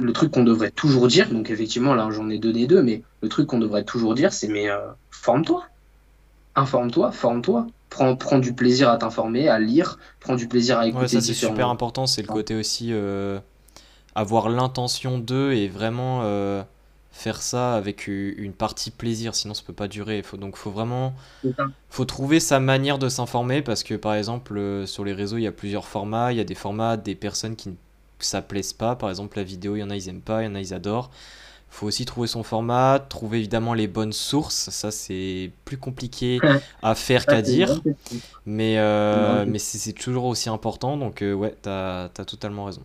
le truc qu'on devrait toujours dire, donc effectivement, là j'en ai donné deux, mais le truc qu'on devrait toujours dire, c'est mais euh, forme-toi. Informe-toi, forme-toi. Prends, prends, du plaisir à t'informer, à lire, prends du plaisir à écouter. Ouais, ça c'est super important, c'est le côté aussi euh, avoir l'intention d'eux et vraiment faire ça avec une partie plaisir, sinon ça peut pas durer. Faut, donc faut vraiment faut trouver sa manière de s'informer parce que par exemple euh, sur les réseaux il y a plusieurs formats, il y a des formats des personnes qui ça plaise pas, par exemple la vidéo il y en a ils aiment pas, il y en a ils adorent. Faut aussi trouver son format, trouver évidemment les bonnes sources. Ça, c'est plus compliqué à faire qu'à dire. Mais, euh, mais c'est toujours aussi important. Donc, euh, ouais, tu as, totalement raison.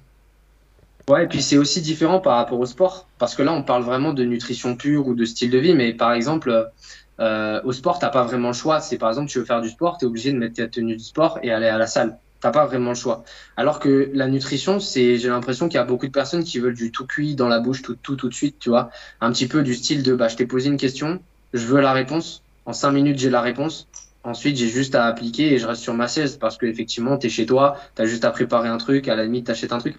Ouais, et puis c'est aussi différent par rapport au sport. Parce que là, on parle vraiment de nutrition pure ou de style de vie. Mais par exemple, euh, au sport, tu pas vraiment le choix. C'est par exemple, tu veux faire du sport, tu es obligé de mettre ta tenue du sport et aller à la salle. T'as pas vraiment le choix. Alors que la nutrition, c'est, j'ai l'impression qu'il y a beaucoup de personnes qui veulent du tout cuit dans la bouche tout, tout, tout de suite, tu vois. Un petit peu du style de, bah, je t'ai posé une question, je veux la réponse. En cinq minutes, j'ai la réponse. Ensuite, j'ai juste à appliquer et je reste sur ma chaise parce que effectivement, t'es chez toi, t'as juste à préparer un truc, à la limite, t'achètes un truc.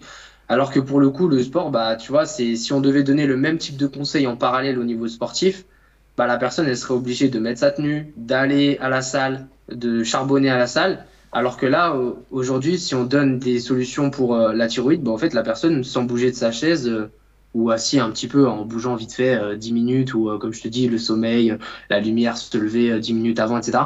Alors que pour le coup, le sport, bah, tu vois, c'est, si on devait donner le même type de conseil en parallèle au niveau sportif, bah, la personne, elle serait obligée de mettre sa tenue, d'aller à la salle, de charbonner à la salle alors que là, aujourd'hui, si on donne des solutions pour euh, la thyroïde, bah, en fait, la personne, sans bouger de sa chaise euh, ou assis un petit peu en bougeant vite fait 10 euh, minutes, ou comme je te dis, le sommeil, la lumière se lever 10 minutes avant, etc.,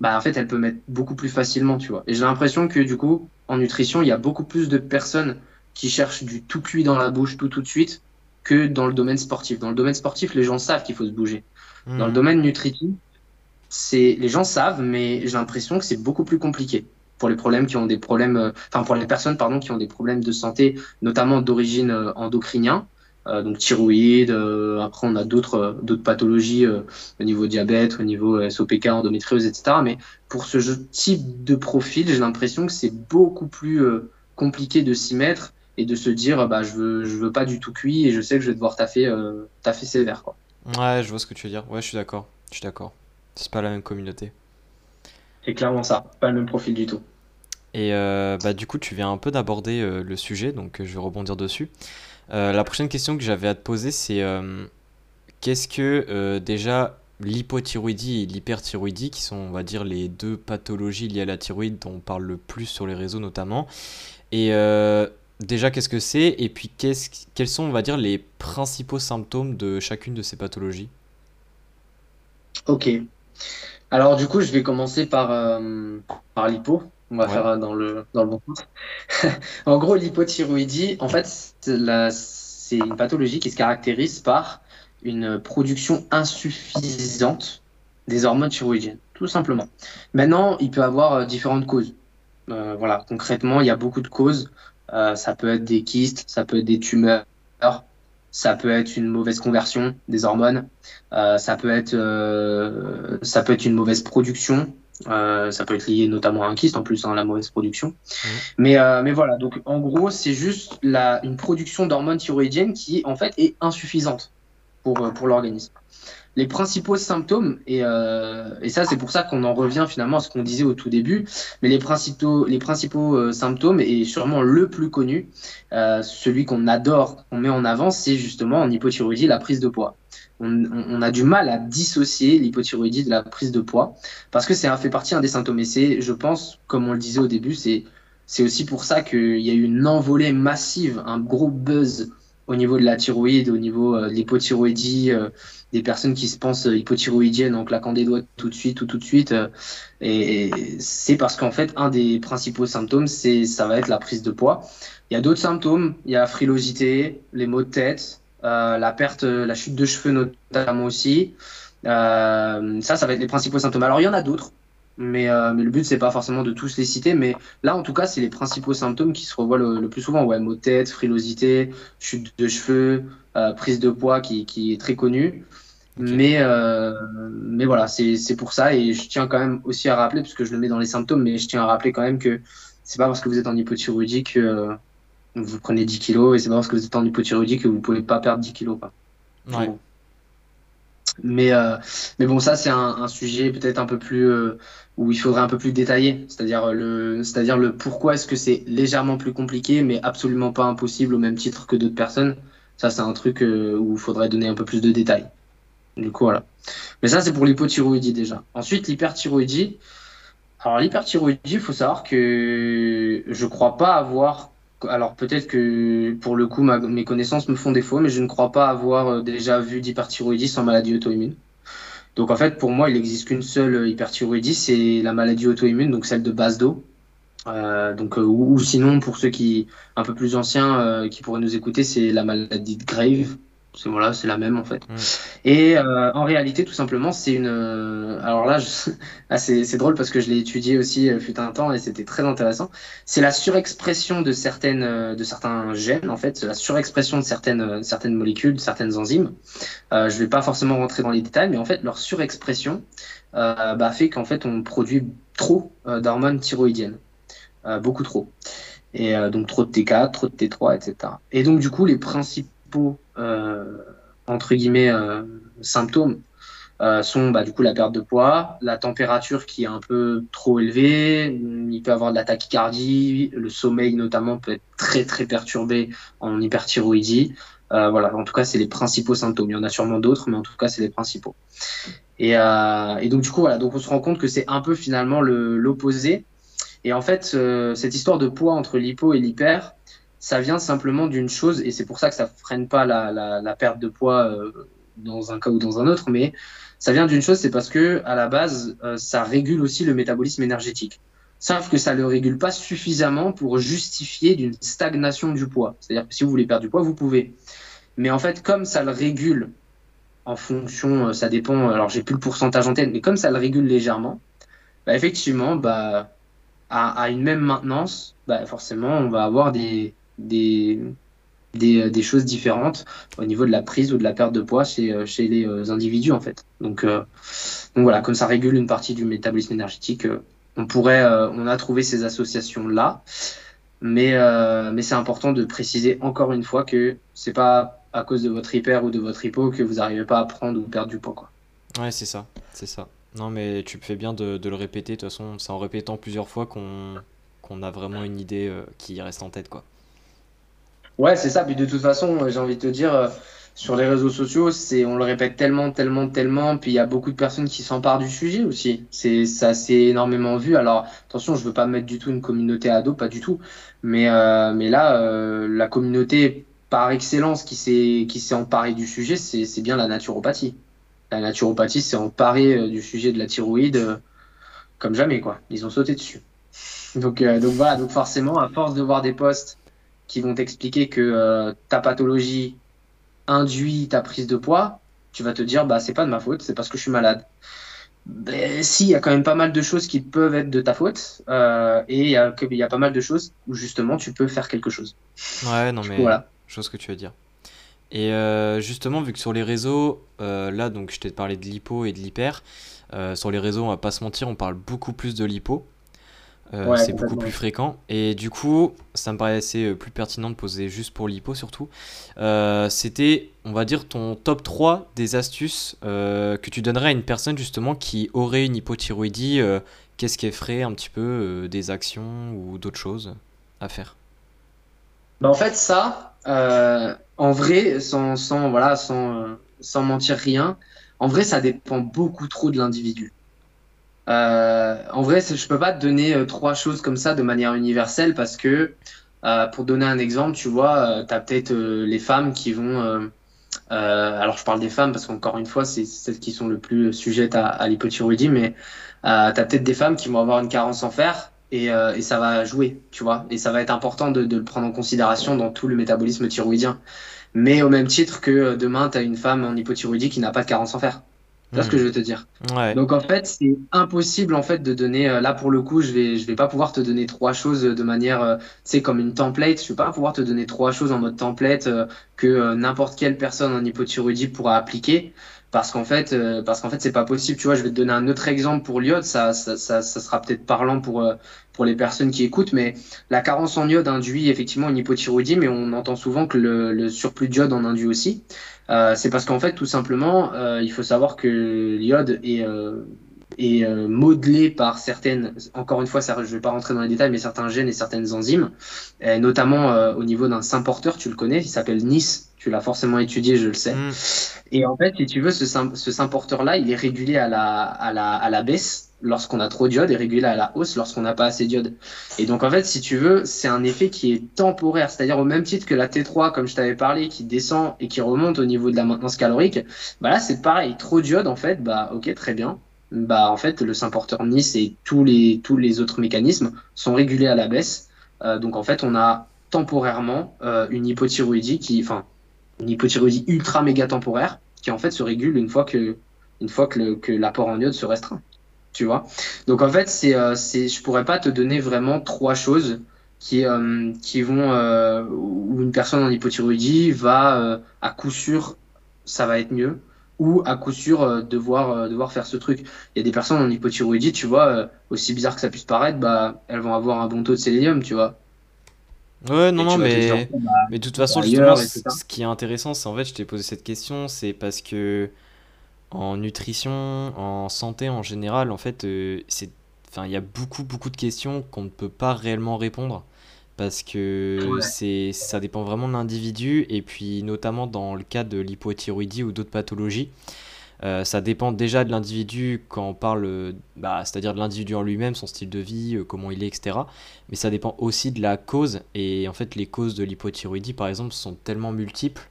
bah, en fait, elle peut mettre beaucoup plus facilement, tu vois. Et j'ai l'impression que, du coup, en nutrition, il y a beaucoup plus de personnes qui cherchent du tout cuit dans la bouche tout, tout de suite que dans le domaine sportif. Dans le domaine sportif, les gens savent qu'il faut se bouger. Dans le mmh. domaine nutritif, c'est les gens savent, mais j'ai l'impression que c'est beaucoup plus compliqué pour les problèmes qui ont des problèmes, euh, enfin pour les personnes pardon qui ont des problèmes de santé, notamment d'origine euh, endocrinien, euh, donc thyroïde. après on a d'autres d'autres pathologies au niveau diabète, au niveau SOPK, endométriose, etc. Mais pour ce type de profil, j'ai l'impression que c'est beaucoup plus compliqué de s'y mettre et de se dire bah je veux je veux pas du tout cuit et je sais que je vais devoir taffer taffer sévère. Ouais, je vois ce que tu veux dire. Ouais, je suis d'accord. Je suis d'accord. C'est pas la même communauté. C'est clairement ça, pas le même profil du tout. Et euh, bah, du coup, tu viens un peu d'aborder euh, le sujet, donc euh, je vais rebondir dessus. la prochaine question que j'avais à te poser, c'est qu'est-ce que déjà l'hypothyroïdie et l'hyperthyroïdie, qui sont, on va dire, les deux pathologies liées à la thyroïde dont on parle le plus sur les réseaux notamment, et déjà qu'est-ce que c'est, et puis quels sont, on va dire, les principaux symptômes de chacune de ces pathologies? Ok, alors du coup, je vais commencer par, euh, par l'hypo. On va faire dans le, dans le bon sens. en gros, l'hypothyroïdie, en fait, c'est une pathologie qui se caractérise par une production insuffisante des hormones thyroïdiennes, tout simplement. Maintenant, il peut avoir euh, différentes causes. Euh, voilà, concrètement, il y a beaucoup de causes. ça peut être des kystes, ça peut être des tumeurs, ça peut être une mauvaise conversion des hormones, euh, ça peut être euh, ça peut être une mauvaise production, euh, ça peut être lié notamment à un kyste en plus hein, la mauvaise production. Mmh. Mais mais voilà donc en gros c'est juste la une production d'hormones thyroïdiennes qui en fait est insuffisante pour pour l'organisme les principaux symptômes, et, euh, et ça c'est pour ça qu'on en revient finalement à ce qu'on disait au tout début, mais les principaux, les principaux euh, symptômes, et sûrement le plus connu, euh, celui qu'on adore, qu'on met en avant, c'est justement en hypothyroïdie la prise de poids. On, a du mal à dissocier l'hypothyroïdie de la prise de poids, parce que c'est fait partie un des symptômes. Et c'est, je pense, comme on le disait au début, c'est aussi pour ça qu'il y a eu une envolée massive, un gros buzz au niveau de la thyroïde, au niveau euh, de l'hypothyroïdie, euh, des personnes qui se pensent euh, hypothyroïdiennes en claquant des doigts tout de suite ou tout de suite. et, c'est parce qu'en fait, un des principaux symptômes, c'est ça va être la prise de poids. Il y a d'autres symptômes, il y a la frilosité, les maux de tête, la perte, la chute de cheveux notamment aussi. ça, ça va être les principaux symptômes. Alors il y en a d'autres. Mais, euh, mais le but, c'est pas forcément de tous les citer. Mais là, en tout cas, c'est les principaux symptômes qui se revoient le, plus souvent. Ouais, maux de tête, frilosité, chute de cheveux, euh, prise de poids qui, qui est très connue. Mais, euh, mais voilà, c'est pour ça. Et je tiens quand même aussi à rappeler, parce que je le mets dans les symptômes, mais je tiens à rappeler quand même que c'est pas parce que vous êtes en hypothyroïdie que vous prenez 10 kilos et c'est pas parce que vous êtes en hypothyroïdie que vous pouvez pas perdre 10 kilos. Quoi. Ouais. Mais, euh, mais bon, ça, c'est un, sujet peut-être un peu plus euh, où il faudrait un peu plus détailler, c'est-à-dire le, c'est-à-dire le pourquoi est-ce que c'est légèrement plus compliqué, mais absolument pas impossible au même titre que d'autres personnes. Ça, c'est un truc euh, où il faudrait donner un peu plus de détails. Du coup, voilà. Mais ça, c'est pour l'hypothyroïdie déjà. Ensuite, l'hyperthyroïdie. Alors, l'hyperthyroïdie, il faut savoir que je crois pas avoir alors peut-être que pour le coup mes connaissances me font défaut, mais je ne crois pas avoir euh, déjà vu d'hyperthyroïdie sans maladie auto-immune. Donc en fait pour moi il n'existe qu'une seule hyperthyroïdie, c'est la maladie auto-immune, donc celle de base d'eau. Euh, donc euh, ou, sinon pour ceux qui un peu plus anciens qui pourraient nous écouter, c'est la maladie de Grave. C'est voilà, c'est la même en fait. Et euh, en réalité, tout simplement, c'est une. Euh, alors là, ah, c'est drôle parce que je l'ai étudié aussi euh, fut un temps et c'était très intéressant. C'est la surexpression de certaines de certains gènes en fait, la surexpression de certaines certaines molécules, de certaines enzymes. je vais pas forcément rentrer dans les détails, mais en fait, leur surexpression bah, fait qu'en fait, on produit trop d'hormones thyroïdiennes, beaucoup trop. Et donc trop de T4, trop de T3, etc. Et donc du coup, les principaux euh, entre guillemets euh, symptômes euh, sont bah, du coup la perte de poids, la température qui est un peu trop élevée, il peut avoir de la tachycardie, le sommeil notamment peut être très très perturbé en hyperthyroïdie. voilà, en tout cas c'est les principaux symptômes. Il y en a sûrement d'autres, mais en tout cas c'est les principaux. Et, et, donc du coup voilà, donc on se rend compte que c'est un peu finalement l'opposé. Et en fait, cette histoire de poids entre l'hypo et l'hyper, ça vient simplement d'une chose, et c'est pour ça que ça freine pas la, la, perte de poids euh, dans un cas ou dans un autre, mais ça vient d'une chose, c'est parce que à la base, euh, ça régule aussi le métabolisme énergétique. Sauf que ça ne le régule pas suffisamment pour justifier d'une stagnation du poids. C'est-à-dire que si vous voulez perdre du poids, vous pouvez. Mais en fait, comme ça le régule en fonction, euh, ça dépend, alors j'ai plus le pourcentage en tête, mais comme ça le régule légèrement, bah effectivement, bah, à, à, une même maintenance, bah forcément, on va avoir des, des, des, des, choses différentes au niveau de la prise ou de la perte de poids chez, euh, chez les euh, individus en fait. Donc, euh, donc voilà, comme ça régule une partie du métabolisme énergétique, on pourrait, on a trouvé ces associations là, mais mais c'est important de préciser encore une fois que c'est pas à cause de votre hyper ou de votre hypo que vous n'arrivez pas à prendre ou perdre du poids quoi. Ouais, c'est ça, c'est ça. Non, mais tu fais bien de, le répéter. De toute façon, c'est en répétant plusieurs fois qu'on qu'on a vraiment une idée qui reste en tête quoi. Ouais, c'est ça. Puis de toute façon, j'ai envie de te dire, euh, sur les réseaux sociaux, c'est, on le répète tellement, tellement, tellement. Puis il y a beaucoup de personnes qui s'emparent du sujet aussi. C'est, ça s'est énormément vu. Alors attention, je veux pas mettre du tout une communauté ado, pas du tout. Mais, euh, mais là, euh, la communauté par excellence qui s'est, qui s'est emparée du sujet, c'est, c'est bien la naturopathie. La naturopathie s'est emparée du sujet de la thyroïde comme jamais, quoi. Ils ont sauté dessus. Donc, donc voilà, donc forcément, à force de voir des posts qui vont t'expliquer que euh, ta pathologie induit ta prise de poids, tu vas te dire bah c'est pas de ma faute, c'est parce que je suis malade. Ben, si, il y a quand même pas mal de choses qui peuvent être de ta faute, euh, et il y, a, y a pas mal de choses où justement tu peux faire quelque chose. Ouais, non mais voilà. chose que tu veux dire. Et euh, justement, vu que sur les réseaux, là donc je t'ai parlé de l'hypo et de l'hyper, sur les réseaux, on va pas se mentir, on parle beaucoup plus de l'hypo. Euh, c'est beaucoup plus fréquent. Et du coup, ça me paraissait euh, plus pertinent de poser juste pour l'hypo surtout. Euh, c'était, on va dire, ton top 3 des astuces que tu donnerais à une personne justement qui aurait une hypothyroïdie. Qu'est-ce qu'elle ferait un petit peu des actions ou d'autres choses à faire? Bah En fait, ça, en vrai, sans, sans, voilà, sans, sans mentir rien, en vrai, ça dépend beaucoup trop de l'individu. Euh, en vrai, je peux pas te donner euh, trois choses comme ça de manière universelle parce que, euh, pour donner un exemple, tu vois, tu as peut-être les femmes qui vont. alors, je parle des femmes parce qu'encore une fois, c'est celles qui sont le plus sujettes à, l'hypothyroïdie, mais tu as peut-être des femmes qui vont avoir une carence en fer et, et, ça va jouer, tu vois, et ça va être important de, de, le prendre en considération dans tout le métabolisme thyroïdien. Mais au même titre que demain, tu as une femme en hypothyroïdie qui n'a pas de carence en fer. C'est ce que je veux te dire? Donc en fait, c'est impossible en fait de donner. Euh, là pour le coup, je vais je vais pas pouvoir te donner trois choses de manière, euh, c'est comme une template. Je vais pas pouvoir te donner trois choses en mode template euh, que n'importe quelle personne en hypothyroïdie pourra appliquer parce qu'en fait parce qu'en fait c'est pas possible. Tu vois, je vais te donner un autre exemple pour l'iode. Ça, ça ça, ça sera peut-être parlant pour pour les personnes qui écoutent, mais la carence en iode induit effectivement une hypothyroïdie, mais on entend souvent que le, le surplus d'iode en induit aussi. Euh, c'est parce qu'en fait, tout simplement, euh, il faut savoir que l'iode est, euh, est modelé par certaines, encore une fois, ça, je ne vais pas rentrer dans les détails, mais certains gènes et certaines enzymes, et notamment au niveau d'un saint porteur, tu le connais, il s'appelle Nice, tu l'as forcément étudié, je le sais. Mm. Et en fait, si tu veux, ce, ce saint porteur-là, il est régulé à la, à la, à la baisse lorsqu'on a trop d'iode et régulé à la hausse lorsqu'on n'a pas assez d'iode. Et donc en fait, si tu veux, c'est un effet qui est temporaire, c'est-à-dire au même titre que la T3, comme je t'avais parlé, qui descend et qui remonte au niveau de la maintenance calorique. Bah là, c'est pareil, trop d'iode en fait, bah ok, très bien. Bah en fait, le porteur Nice et tous les tous les autres mécanismes sont régulés à la baisse. Euh, donc en fait, on a temporairement euh, une hypothyroïdie qui, enfin, hypothyroïdie ultra méga temporaire qui en fait se régule une fois que, une fois que l'apport en iode se restreint. Tu vois Donc en fait, c'est, euh, c'est, je pourrais pas te donner vraiment trois choses qui, euh, qui vont, euh, où une personne en hypothyroïdie va, euh, à coup sûr, ça va être mieux, ou à coup sûr devoir, devoir faire ce truc. Il y a des personnes en hypothyroïdie, tu vois, aussi bizarre que ça puisse paraître, bah, elles vont avoir un bon taux de sélénium, tu vois. Ouais, non, non, mais, bah, mais de toute façon, justement, c- etc. ce qui est intéressant, c'est en fait, je t'ai posé cette question, c'est parce que en nutrition, en santé en général, en fait, euh, c'est, enfin, il y a beaucoup, beaucoup de questions qu'on ne peut pas réellement répondre parce que Ouais. c'est, ça dépend vraiment de l'individu et puis notamment dans le cas de l'hypothyroïdie ou d'autres pathologies, euh, ça dépend déjà de l'individu quand on parle, bah, c'est-à-dire de l'individu en lui-même, son style de vie, euh, comment il est, etc. Mais ça dépend aussi de la cause. Et en fait, les causes de l'hypothyroïdie, par exemple, sont tellement multiples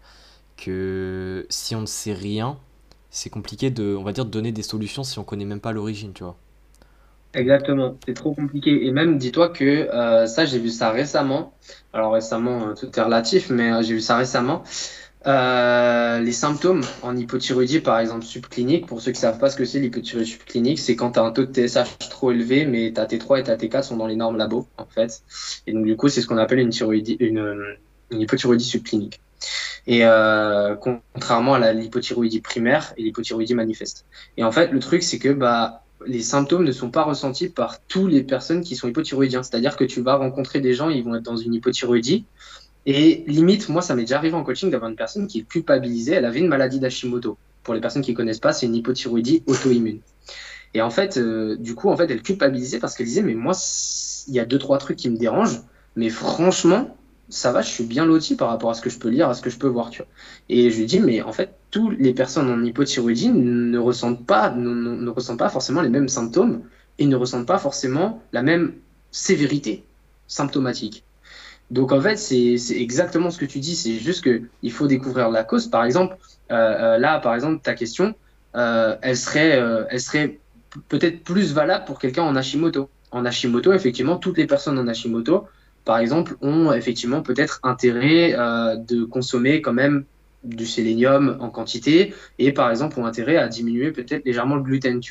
que si on ne sait rien, c'est compliqué de, on va dire, de donner des solutions si on connaît même pas l'origine, tu vois. Exactement, c'est trop compliqué. Et même, dis-toi que euh, ça, j'ai vu ça récemment. Alors récemment, euh, tout est relatif, mais euh, j'ai vu ça récemment. Les symptômes en hypothyroïdie, par exemple subclinique, pour ceux qui savent pas ce que c'est l'hypothyroïdie subclinique, c'est quand tu as un taux de TSH trop élevé, mais ta T3 et ta T4 sont dans les normes labo, en fait. Et donc, du coup, c'est ce qu'on appelle une thyroïdie, une hypothyroïdie subclinique. Et euh, contrairement à l'hypothyroïdie primaire et l'hypothyroïdie manifeste. Et en fait, le truc, c'est que bah, les symptômes ne sont pas ressentis par toutes les personnes qui sont hypothyroïdiens. C'est-à-dire que tu vas rencontrer des gens, ils vont être dans une hypothyroïdie. Et limite, moi, ça m'est déjà arrivé en coaching d'avoir une personne qui est culpabilisée. Elle avait une maladie d'Hashimoto. Pour les personnes qui connaissent pas, c'est une hypothyroïdie auto-immune. Et en fait, euh, du coup, en fait, elle culpabilisait parce qu'elle disait, mais moi, il y a deux, trois trucs qui me dérangent. Mais franchement, ça va, je suis bien loti par rapport à ce que je peux lire, à ce que je peux voir, tu vois. Et je lui dis, mais en fait, toutes les personnes en hypothyroïdie ne ressentent pas, ne, ressentent pas forcément les mêmes symptômes et ne ressentent pas forcément la même sévérité symptomatique. Donc en fait, c'est exactement ce que tu dis, c'est juste que il faut découvrir la cause. Par exemple, euh, euh, là, par exemple, ta question, euh, elle serait, elle serait peut-être plus valable pour quelqu'un en Hashimoto. En Hashimoto, effectivement, toutes les personnes en Hashimoto, par exemple, ont effectivement peut-être intérêt euh, de consommer quand même du sélénium en quantité et par exemple ont intérêt à diminuer peut-être légèrement le gluten.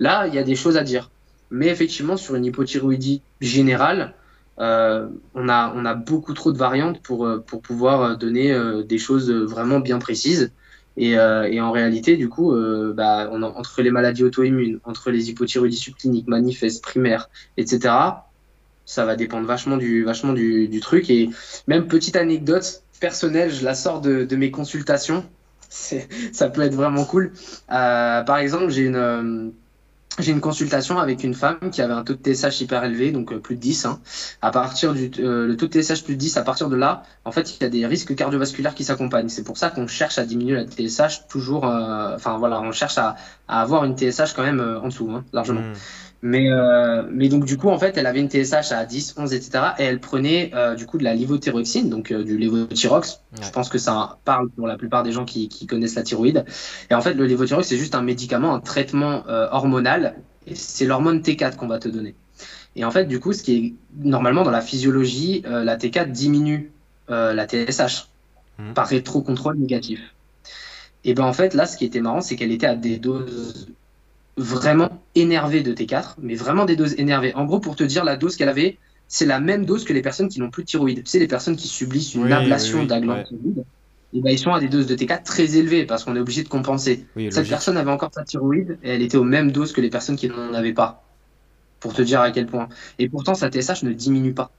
Là, il y a des choses à dire. Mais effectivement, sur une hypothyroïdie générale, euh, on a, beaucoup trop de variantes pour, euh, pouvoir donner des choses vraiment bien précises. Et, en réalité, du coup, bah, entre les maladies auto-immunes, entre les hypothyroïdies subcliniques, manifestes, primaires, etc., ça va dépendre vachement du, vachement du, truc. Et même petite anecdote personnelle, je la sors de, mes consultations. Ça peut être vraiment cool. Euh, par exemple, j'ai une, euh, j'ai une consultation avec une femme qui avait un taux de TSH hyper élevé, donc euh, plus de 10. Hein. À partir du le taux de TSH plus de 10, à partir de là, en fait, il y a des risques cardiovasculaires qui s'accompagnent. C'est pour ça qu'on cherche à diminuer la TSH toujours. Enfin voilà, on cherche à, à avoir une TSH quand même en dessous, hein, largement. Hmm. Mais, euh, mais donc du coup, en fait, elle avait une TSH à 10, 11, etc. Et elle prenait euh, du coup de la levothyroxine, donc euh, du levothyrox. Ouais. Je pense que ça parle pour la plupart des gens qui, qui connaissent la thyroïde. Et en fait, le levothyrox, c'est juste un médicament, un traitement hormonal. Et c'est l'hormone T4 qu'on va te donner. Et en fait, du coup, ce qui est normalement dans la physiologie, la T4 diminue la TSH Mhm. par rétrocontrôle négatif. Et ben en fait, là, ce qui était marrant, c'est qu'elle était à des doses vraiment énervées de T4, mais vraiment des doses énervées. En gros, pour te dire, la dose qu'elle avait, c'est la même dose que les personnes qui n'ont plus de thyroïde. Tu sais, les personnes qui subissent une Oui, ablation oui, ouais. thyroïde, et ben, ils sont à des doses de T4 très élevées parce qu'on est obligé de compenser. Cette logique. personne avait encore sa thyroïde et elle était aux mêmes doses que les personnes qui n'en avaient pas. Pour te dire à quel point. Et pourtant, sa TSH ne diminue pas.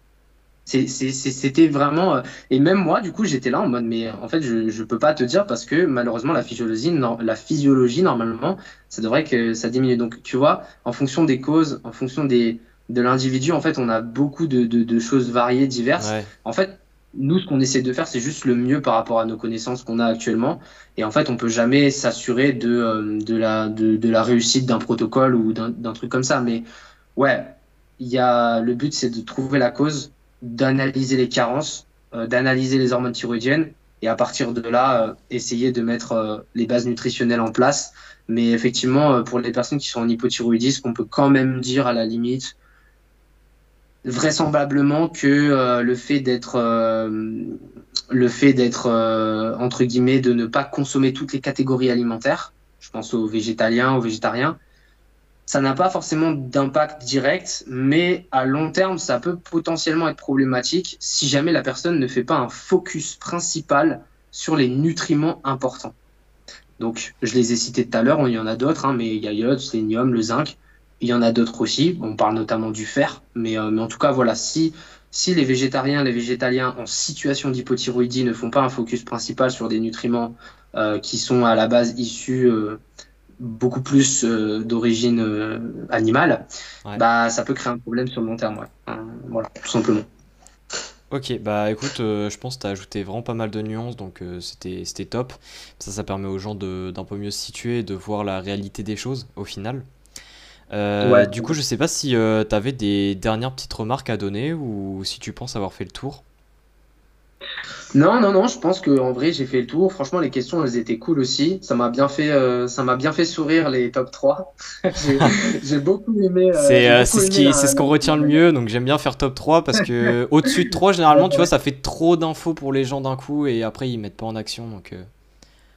C'était vraiment. euh, Et même moi, du coup, j'étais là en mode, mais en fait, je je peux pas te dire parce que malheureusement, la physiologie, nor- la physiologie normalement, ça devrait que ça diminue. Donc, tu vois, en fonction des causes, en fonction des, de l'individu, en fait, on a beaucoup de, de, de choses variées, diverses. Ouais. En fait, nous, ce qu'on essaie de faire, c'est juste le mieux par rapport à nos connaissances qu'on a actuellement. Et en fait, on peut jamais s'assurer de, euh, de, la, de, de la réussite d'un protocole ou d'un d'un truc comme ça. Mais ouais, il y a, le but, c'est de trouver la cause, d'analyser les carences, euh, d'analyser les hormones thyroïdiennes. Et à partir de là, euh, essayer de mettre euh, les bases nutritionnelles en place. Mais effectivement, pour les personnes qui sont en hypothyroïdie, ce qu'on peut quand même dire à la limite, vraisemblablement que le fait d'être le fait d'être entre guillemets de ne pas consommer toutes les catégories alimentaires, je pense aux végétaliens, aux végétariens, ça n'a pas forcément d'impact direct, mais à long terme, ça peut potentiellement être problématique si jamais la personne ne fait pas un focus principal sur les nutriments importants. Donc, je les ai cités tout à l'heure, il y en a d'autres, hein, mais il y a iode, sélénium, le zinc. Il y en a d'autres aussi. On parle notamment du fer, mais, euh, en tout cas, voilà, si, si les végétariens, les végétaliens en situation d'hypothyroïdie ne font pas un focus principal sur des nutriments euh, qui sont à la base issus euh, beaucoup plus euh, d'origine euh, animale, bah ça peut créer un problème sur le long terme. voilà, tout simplement. Ok, bah écoute, euh, je pense que tu as ajouté vraiment pas mal de nuances, donc c'était top. Ça, ça permet aux gens d'un peu mieux se situer et de voir la réalité des choses au final. Du coup, je sais pas si tu avais des dernières petites remarques à donner ou si tu penses avoir fait le tour. Non, non, non, je pense qu'en vrai, j'ai fait le tour. Franchement, les questions, elles étaient cool aussi. Ça m'a bien fait, euh, ça m'a bien fait sourire les top 3. j'ai beaucoup aimé. Euh, c'est euh, ce qui, c'est ce qu'on retient le mieux. Donc, j'aime bien faire top 3 parce que au-dessus de 3, généralement, tu vois, ça fait trop d'infos pour les gens d'un coup et après, ils mettent pas en action. Donc,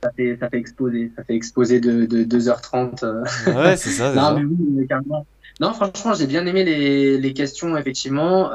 ça fait, ça fait exploser. Ça fait exploser de, de 2h30. Ouais, c'est ça. non, mais oui, carrément. Non, franchement, j'ai bien aimé les, les questions, effectivement.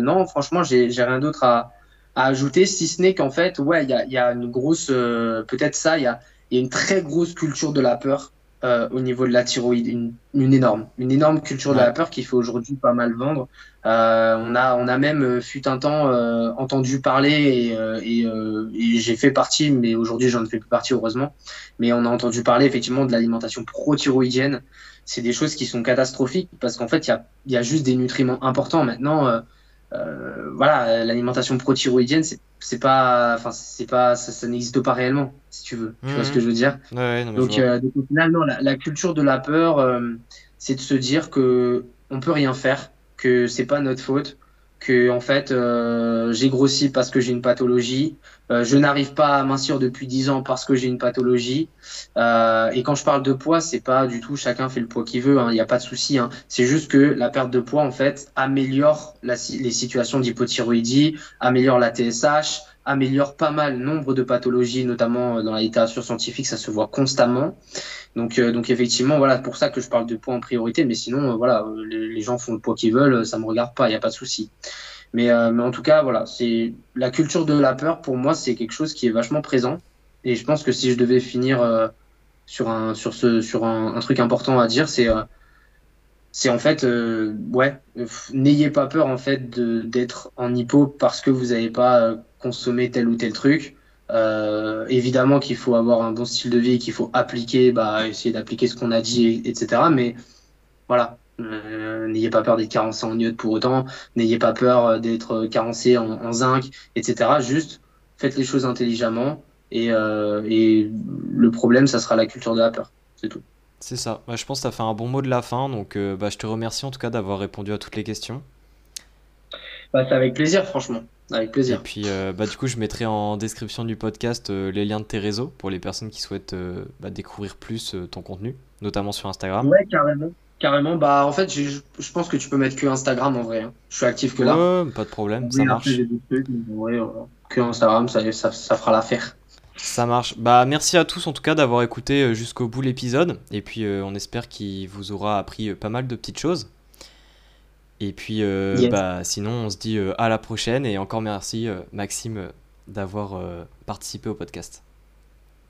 non, franchement, j'ai rien d'autre à à ajouter, si ce n'est qu'en fait, ouais, il y a, y a, une grosse, euh, peut-être ça, il y a, y a, une très grosse culture de la peur euh, au niveau de la thyroïde, une, une, énorme, une énorme culture de la peur qui fait aujourd'hui pas mal vendre. Euh, on a, on a même fut un temps entendu parler et, et, et j'ai fait partie, mais aujourd'hui j'en fais plus partie heureusement. Mais on a entendu parler effectivement de l'alimentation pro-thyroïdienne. C'est des choses qui sont catastrophiques parce qu'en fait il y a, y a juste des nutriments importants maintenant euh, voilà, l'alimentation prothyroïdienne, c'est pas, enfin, c'est pas, ça, n'existe pas réellement, si tu veux. Tu vois ce que je veux dire? Donc, euh, donc, au final, non, la, la, culture de la peur, euh, c'est de se dire que on peut rien faire, que c'est pas notre faute, que en fait euh, j'ai grossi parce que j'ai une pathologie, euh, je n'arrive pas à mincir depuis 10 ans parce que j'ai une pathologie. Euh, et quand je parle de poids, c'est pas du tout chacun fait le poids qu'il veut, hein, il n'y a pas de souci. Hein. C'est juste que la perte de poids en fait améliore la, les situations d'hypothyroïdie, améliore la TSH, améliore pas mal nombre de pathologies, notamment dans la littérature scientifique, ça se voit constamment. Donc, euh, donc effectivement, voilà, pour ça que je parle de poids en priorité. Mais sinon, euh, voilà, euh, les, gens font le poids qu'ils veulent, ça me regarde pas, il n'y a pas de souci. Mais, mais en tout cas, voilà, c'est la culture de la peur pour moi, c'est quelque chose qui est vachement présent. Et je pense que si je devais finir sur un sur ce sur un truc important à dire, c'est c'est en fait ouais, n'ayez pas peur en fait d'être en hypo parce que vous n'avez pas consommé tel ou tel truc. Euh, évidemment qu'il faut avoir un bon style de vie, qu'il faut appliquer, bah, essayer d'appliquer ce qu'on a dit, etc. Mais voilà, euh, n'ayez pas peur d'être carencé en iode pour autant, n'ayez pas peur d'être carencé en, zinc, etc. Juste faites les choses intelligemment et, euh, et, le problème, ça sera la culture de la peur. C'est tout. C'est ça. Bah, je pense que tu as fait un bon mot de la fin, donc bah, je te remercie en tout cas d'avoir répondu à toutes les questions. Bah, c'est avec plaisir, franchement. Avec plaisir. Et puis, euh, bah, du coup, je mettrai en description du podcast euh, les liens de tes réseaux pour les personnes qui souhaitent euh, bah, découvrir plus ton contenu, notamment sur Instagram. Ouais, carrément. Carrément. Bah, en fait, je, je pense que tu peux mettre que Instagram en vrai. Hein. Je suis actif que là. Ouais, pas de problème, ça marche. que Instagram, ça, ça, ça fera l'affaire. Ça marche. Bah merci à tous en tout cas d'avoir écouté jusqu'au bout l'épisode et puis on espère qu'il vous aura appris pas mal de petites choses. Et puis, euh, bah, sinon, on se dit euh, à la prochaine. Et encore merci, euh, Maxime, d'avoir participé au podcast.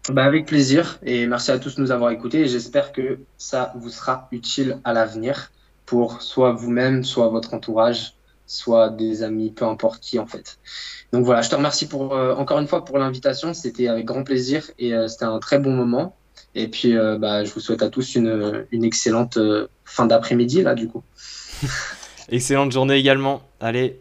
Bah, avec plaisir. Et merci à tous de nous avoir écoutés. J'espère que ça vous sera utile à l'avenir pour soit vous-même, soit votre entourage, soit des amis, peu importe qui en fait. Donc voilà, je te remercie pour, encore une fois pour l'invitation. C'était avec grand plaisir et c'était un très bon moment. Et puis, bah, je vous souhaite à tous une, une excellente fin d'après-midi là, du coup. Excellente journée également. Allez,